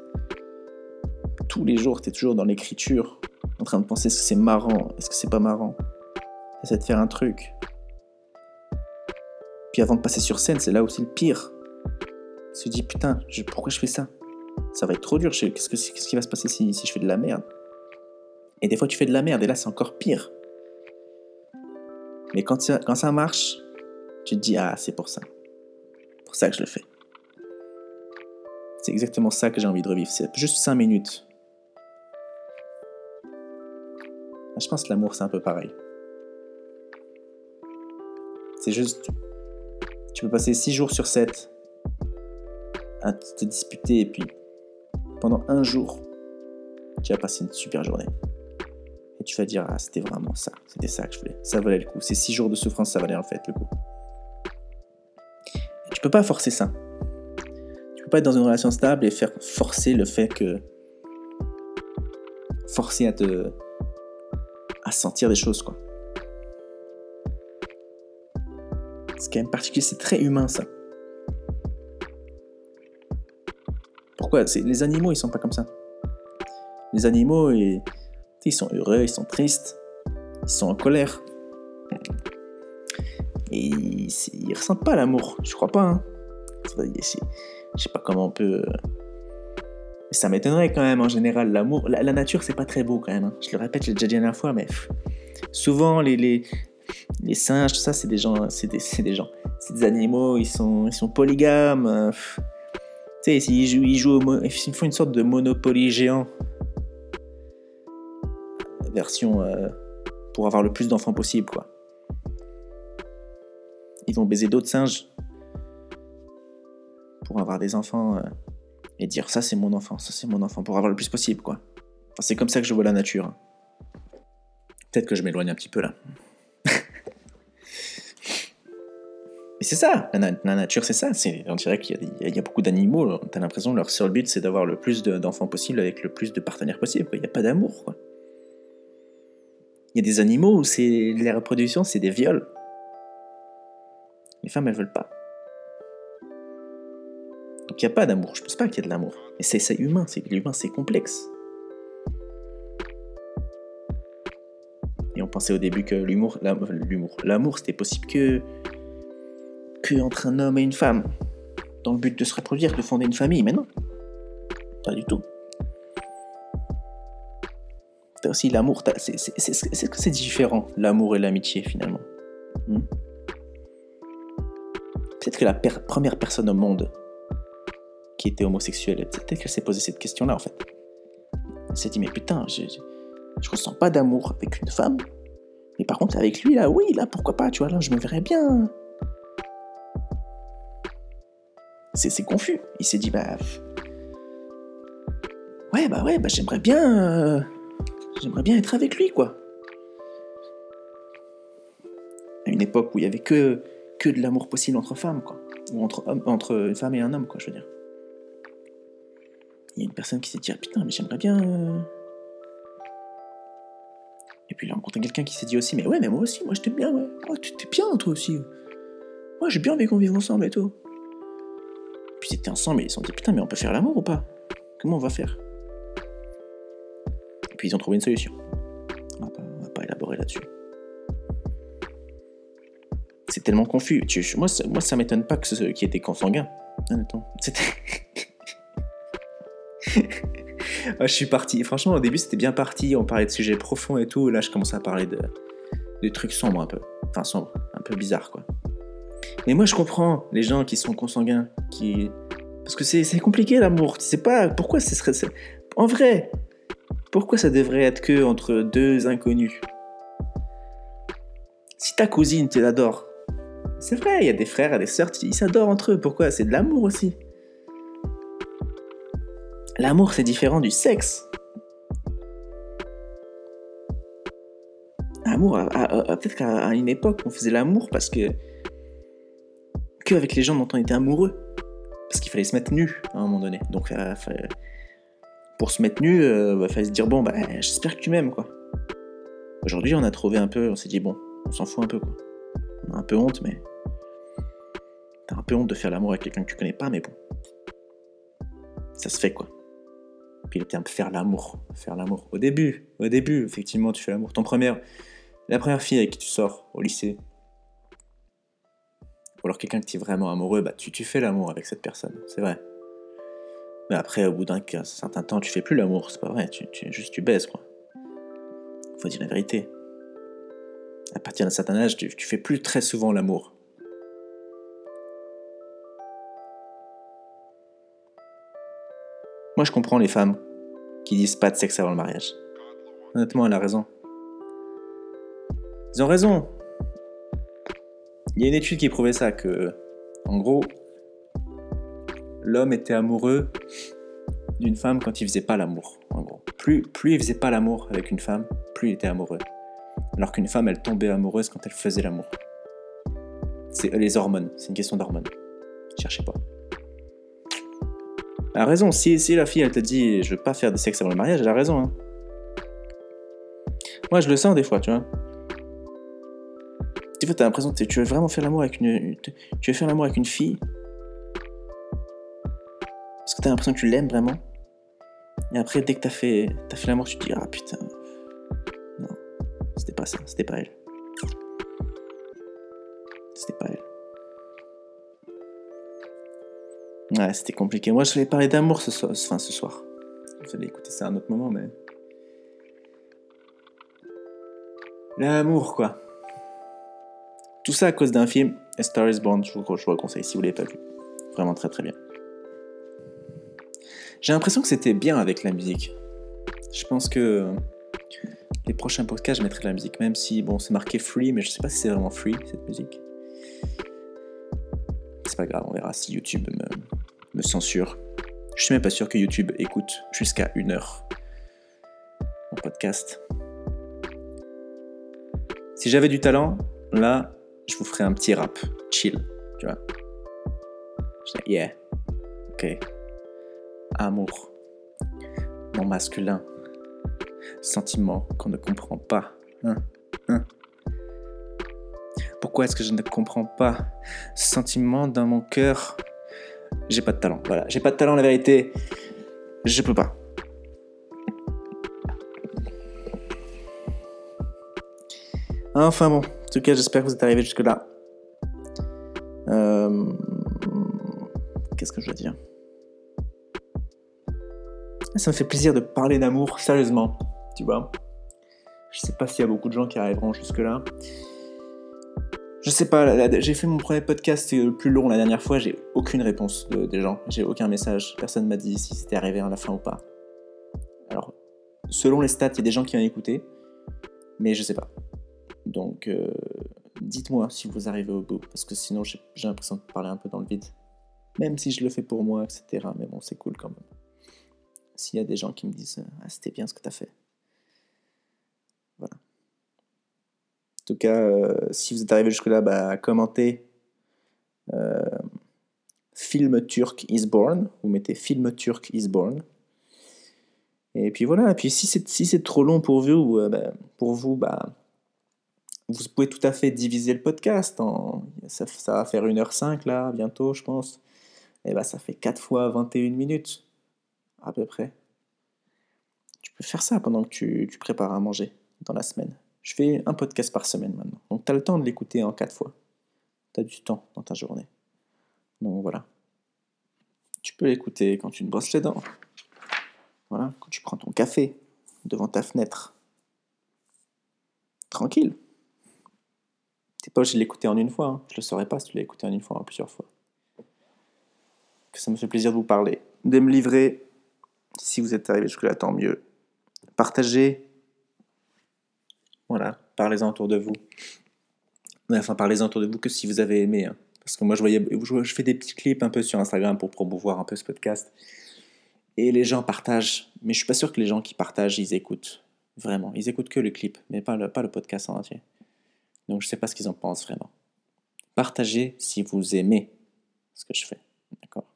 tous les jours, t'es toujours dans l'écriture, en train de penser est-ce que c'est marrant, est-ce que c'est pas marrant? Essaie de faire un truc. Puis avant de passer sur scène, c'est là aussi le pire. Se dit putain, pourquoi je fais ça? Ça va être trop dur. Qu'est-ce, qui va se passer si, si je fais de la merde? Et des fois, tu fais de la merde et là, c'est encore pire. Mais quand ça, quand ça marche, tu te dis ah, c'est pour ça. Pour ça que je le fais. C'est exactement ça que j'ai envie de revivre. C'est juste 5 minutes. Je pense que l'amour, c'est un peu pareil. C'est juste. Tu peux passer 6 jours sur 7 à te disputer et puis pendant un jour, tu vas passer une super journée. Et tu vas dire, ah, c'était vraiment ça, c'était ça que je voulais. Ça valait le coup. Ces 6 jours de souffrance, ça valait en fait le coup. Et tu peux pas forcer ça. Tu peux pas être dans une relation stable et faire forcer le fait que. Forcer à te. À sentir des choses, quoi. C'est quand même particulier, c'est très humain ça. Pourquoi? Les animaux, ils sont pas comme ça. Les animaux, ils, sont heureux, ils sont tristes, ils sont en colère. Et ils, ressentent pas l'amour, je crois pas. Hein. Je sais pas comment on peut. Ça m'étonnerait quand même en général. L'amour, la, nature, c'est pas très beau quand même. Hein. Je le répète, je l'ai déjà dit la dernière fois, mais souvent les, singes, tout ça, c'est des gens, c'est des, gens, c'est des animaux, ils sont, polygames. Euh, tu sais, ils jouent, ils, jouent ils font une sorte de Monopoly géant. Version euh, pour avoir le plus d'enfants possible, quoi. Ils vont baiser d'autres singes pour avoir des enfants euh, et dire ça c'est mon enfant, ça c'est mon enfant, pour avoir le plus possible, quoi. C'est comme ça que je vois la nature. Peut-être que je m'éloigne un petit peu là. c'est ça, la, nature, c'est ça. On dirait qu'il y, a beaucoup d'animaux, t'as l'impression que leur seul but, c'est d'avoir le plus d'enfants possible avec le plus de partenaires possible. Il n'y a pas d'amour. Il y a des animaux où c'est la reproduction, c'est des viols. Les femmes, elles veulent pas. Donc il n'y a pas d'amour. Je pense pas qu'il y ait de l'amour. Mais c'est humain, c'est l'humain, c'est complexe. Et on pensait au début que l'humour, l'humour, l'amour, c'était possible que que entre un homme et une femme, dans le but de se reproduire, de fonder une famille, mais non. Pas du tout. T'as aussi l'amour, c'est que c'est différent, l'amour et l'amitié finalement. Hmm. Peut-être que la première personne au monde qui était homosexuelle, peut-être qu'elle s'est posé cette question-là en fait. Elle s'est dit, mais putain, je, je ressens pas d'amour avec une femme, mais par contre avec lui là, oui, là pourquoi pas, tu vois, là je me verrais bien c'est confus. Il s'est dit, bah. Ouais, bah ouais, bah j'aimerais bien. Euh, j'aimerais bien être avec lui, quoi. À une époque où il y avait que, que de l'amour possible entre femmes, quoi. Ou entre, entre une femme et un homme, quoi, je veux dire. Il y a une personne qui s'est dit, ah, putain, mais j'aimerais bien. Euh. Et puis il a rencontré quelqu'un qui s'est dit aussi, mais ouais, mais moi aussi, moi je t'aime bien, ouais. Oh, tu t'es bien, toi aussi. Moi j'ai bien envie qu'on vive ensemble et tout. Puis ils étaient ensemble et ils se sont dit putain mais on peut faire l'amour ou pas? Comment on va faire? Et puis ils ont trouvé une solution. On va pas, élaborer là-dessus. C'est tellement confus. moi, ça, m'étonne pas que ce qui était consanguin. Attends, c'était. je suis parti. Franchement, au début, c'était bien parti. On parlait de sujets profonds et tout. Là, je commence à parler de, trucs sombres un peu. Enfin, sombres, un peu bizarres, quoi. Mais moi, je comprends les gens qui sont consanguins, qui... Parce que c'est compliqué l'amour. Tu sais pas pourquoi ce serait... En vrai, pourquoi ça devrait être que entre deux inconnus? Si ta cousine, tu l'adores, c'est vrai, il y a des frères et des sœurs, ils s'adorent entre eux. Pourquoi? C'est de l'amour aussi. L'amour, c'est différent du sexe. L'amour, peut-être qu'à une époque, on faisait l'amour parce que que avec les gens dont on était amoureux. Parce qu'il fallait se mettre nu à un moment donné. Donc euh, pour se mettre nu, il euh, fallait se dire bon bah j'espère que tu m'aimes quoi. Aujourd'hui on a trouvé un peu, on s'est dit bon, on s'en fout un peu quoi. On a un peu honte mais. T'as un peu honte de faire l'amour avec quelqu'un que tu connais pas mais bon. Ça se fait quoi. Puis le terme faire l'amour. Faire l'amour. Au début, au début, effectivement, tu fais l'amour. Ton première. La première fille avec qui tu sors au lycée, Ou alors quelqu'un que tu es vraiment amoureux, bah tu, fais l'amour avec cette personne, c'est vrai. Mais après, au bout d'un certain temps, tu fais plus l'amour, c'est pas vrai, tu, tu, juste tu baises, quoi. Faut dire la vérité. À partir d'un certain âge, tu, tu fais plus très souvent l'amour. Je comprends les femmes qui disent pas de sexe avant le mariage. Honnêtement, elle a raison. Ils ont raison. Il y a une étude qui prouvait ça, que, en gros, l'homme était amoureux d'une femme quand il faisait pas l'amour. En gros, plus, plus il faisait pas l'amour avec une femme, plus il était amoureux. Alors qu'une femme, elle tombait amoureuse quand elle faisait l'amour. C'est les hormones, c'est une question d'hormones. Cherchez pas. Elle a raison, si, si la fille elle te dit je veux pas faire de sexe avant le mariage, elle a raison. Hein. Moi je le sens des fois, tu vois. Des fois t'as l'impression que tu veux vraiment faire l'amour avec une. Tu veux faire l'amour avec une fille? Parce que t'as l'impression que tu l'aimes vraiment. Et après, dès que t'as fait, as fait l'amour, tu te dis ah putain. Non, c'était pas ça, c'était pas elle. C'était pas elle. Ouais, c'était compliqué. Moi, je vais parler d'amour ce soir. Enfin, ce soir. Vous allez écouter ça à un autre moment, mais. L'amour, quoi. Tout ça à cause d'un film, A Star is Born. Je vous, je vous le conseille si vous l'avez pas vu. Vraiment très très bien. J'ai l'impression que c'était bien avec la musique. Je pense que les prochains podcasts, je mettrai la musique, même si bon, c'est marqué free, mais je sais pas si c'est vraiment free cette musique. C'est pas grave, on verra si YouTube me, censure. Je suis même pas sûr que YouTube écoute jusqu'à une heure mon podcast. Si j'avais du talent, là, je vous ferais un petit rap, chill, tu vois. yeah, ok. Amour, mon masculin, sentiment qu'on ne comprend pas. Hein, hein. Pourquoi est-ce que je ne comprends pas ce sentiment dans mon cœur? J'ai pas de talent. Voilà, j'ai pas de talent, la vérité. Je peux pas. Enfin bon, en tout cas, j'espère que vous êtes arrivé jusque-là. Euh, qu'est-ce que je veux dire? Ça me fait plaisir de parler d'amour, sérieusement, tu vois. Je sais pas s'il y a beaucoup de gens qui arriveront jusque-là. Je sais pas, j'ai fait mon premier podcast le plus long la dernière fois, j'ai aucune réponse de, des gens, j'ai aucun message, personne m'a dit si c'était arrivé à la fin ou pas. Alors, selon les stats, il y a des gens qui ont écouté, mais je sais pas. Donc, euh, dites-moi si vous arrivez au bout, parce que sinon j'ai l'impression de parler un peu dans le vide. Même si je le fais pour moi, etc. Mais bon, c'est cool quand même. S'il y a des gens qui me disent Ah, c'était bien ce que t'as fait. Voilà. En tout cas, euh, si vous êtes arrivé jusque-là, bah, commentez euh, Film turc is born. Vous mettez Film turc is born. Et puis voilà. Et puis si c'est si trop long pour vous, euh, bah, pour vous, bah, vous pouvez tout à fait diviser le podcast. En, ça, va faire 1h05 là, bientôt, je pense. Et bah, ça fait 4 fois 21 minutes, à peu près. Tu peux faire ça pendant que tu prépares à manger dans la semaine. Je fais un podcast par semaine maintenant. Donc tu as le temps de l'écouter en quatre fois. Tu as du temps dans ta journée. Donc voilà. Tu peux l'écouter quand tu te brosses les dents. Voilà, quand tu prends ton café devant ta fenêtre. Tranquille. T'es pas obligé de l'écouter en une fois. Hein. Je le saurais pas si tu l'as écouté en une fois, en plusieurs fois. Que ça me fait plaisir de vous parler, de me livrer. Si vous êtes arrivé jusque-là, tant mieux. Partagez voilà, parlez-en autour de vous. Enfin, parlez-en autour de vous que si vous avez aimé. Hein. Parce que moi, je, voyais, je fais des petits clips un peu sur Instagram pour promouvoir un peu ce podcast. Et les gens partagent. Mais je suis pas sûr que les gens qui partagent, ils écoutent. Vraiment. Ils écoutent que le clip, mais pas le, pas le podcast en entier. Donc, je sais pas ce qu'ils en pensent vraiment. Partagez si vous aimez ce que je fais. D'accord?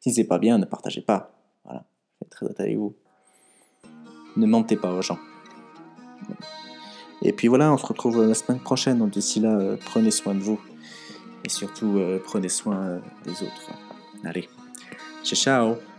Si c'est pas bien, ne partagez pas. Voilà. Faites très honnête avec vous. Ne mentez pas aux gens. Et puis voilà, on se retrouve la semaine prochaine. D'ici là, euh, prenez soin de vous. Et surtout, euh, prenez soin euh, des autres. Allez, ciao ciao